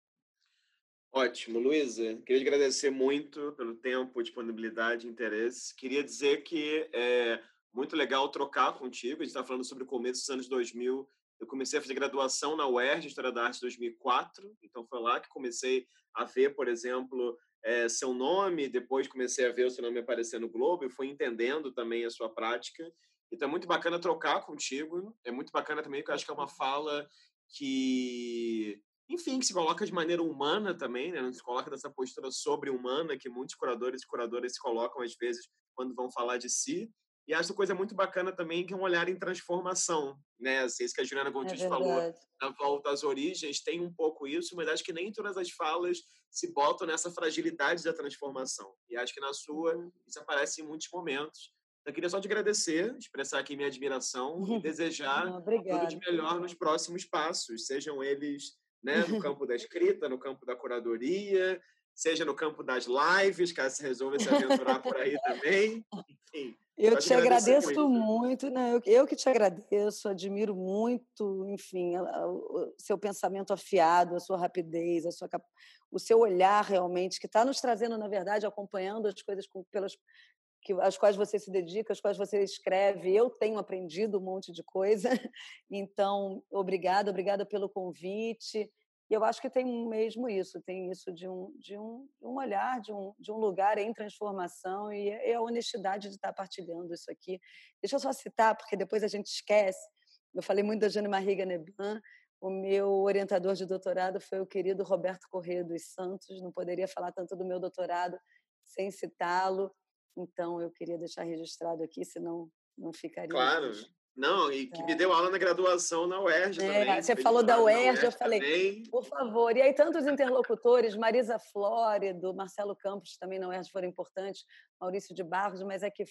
Ótimo, Luísa. Queria agradecer muito pelo tempo, disponibilidade, interesse. Queria dizer que é muito legal trocar contigo. A gente está falando sobre o começo dos anos 2000. Eu comecei a fazer graduação na UERJ, História da Arte, em 2004. Então, foi lá que comecei a ver, por exemplo, é, seu nome. Depois comecei a ver o seu nome aparecer no Globo e fui entendendo também a sua prática. Então é muito bacana trocar contigo. É muito bacana também, porque eu acho que é uma fala que, enfim, que se coloca de maneira humana também, né? Não se coloca dessa postura sobre-humana que muitos curadores e curadoras se colocam às vezes quando vão falar de si. E acho coisa muito bacana também que é um olhar em transformação, né? Assim, isso que a Juliana Gontijo é falou na volta às origens tem um pouco isso, mas acho que nem todas as falas se botam nessa fragilidade da transformação. E acho que na sua uhum. isso aparece em muitos momentos. Eu queria só te agradecer, expressar aqui minha admiração e desejar tudo de melhor nos próximos passos, sejam eles né, no campo da escrita, no campo da curadoria, seja no campo das lives, caso você resolva se aventurar por aí também. Enfim. Eu te agradeço muito, muito né? Eu, eu, que te agradeço, admiro muito, enfim, o seu pensamento afiado, a sua rapidez, a sua, o seu olhar realmente, que está nos trazendo, na verdade, acompanhando as coisas com, pelas, que, às quais você se dedica, às quais você escreve. Eu tenho aprendido um monte de coisa, então, obrigada, obrigada pelo convite. E eu acho que tem mesmo isso, tem isso de um, de um, um olhar, de um, de um lugar em transformação e é a honestidade de estar partilhando isso aqui. Deixa eu só citar, porque depois a gente esquece. Eu falei muito da Jane Marie Ganeban, o meu orientador de doutorado foi o querido Roberto Corrêa dos Santos, não poderia falar tanto do meu doutorado sem citá-lo. Então, eu queria deixar registrado aqui, senão não ficaria. Claro. Não, e que é. me deu aula na graduação na UERJ é, também. Você falou da UERJ, UERJ, eu falei, também. por favor. E aí, tantos interlocutores, Marisa Flórido, Marcelo Campos, também na UERJ foram importantes, Maurício de Barros, mas é que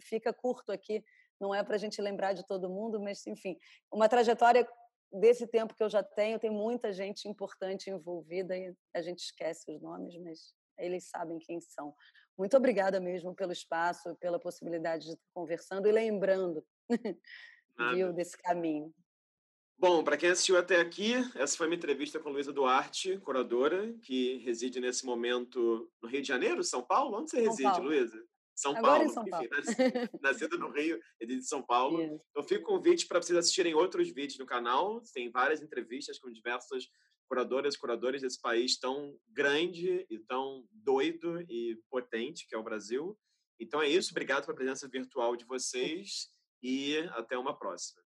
fica curto aqui, não é para a gente lembrar de todo mundo, mas, enfim, uma trajetória desse tempo que eu já tenho, tem muita gente importante envolvida e a gente esquece os nomes, mas eles sabem quem são. Muito obrigada mesmo pelo espaço, pela possibilidade de estar conversando e lembrando viu, desse caminho. Bom, para quem assistiu até aqui, essa foi minha entrevista com Luísa Duarte, curadora, que reside nesse momento no Rio de Janeiro, São Paulo? Onde você reside, Luísa? São Agora Paulo. em São Paulo. Enfim, nascido no Rio, ele é de São Paulo. Isso. Então, fico convite para vocês assistirem outros vídeos no canal. Tem várias entrevistas com diversas curadoras curadores desse país tão grande e tão doido e potente que é o Brasil. Então é isso. Obrigado pela presença virtual de vocês e até uma próxima.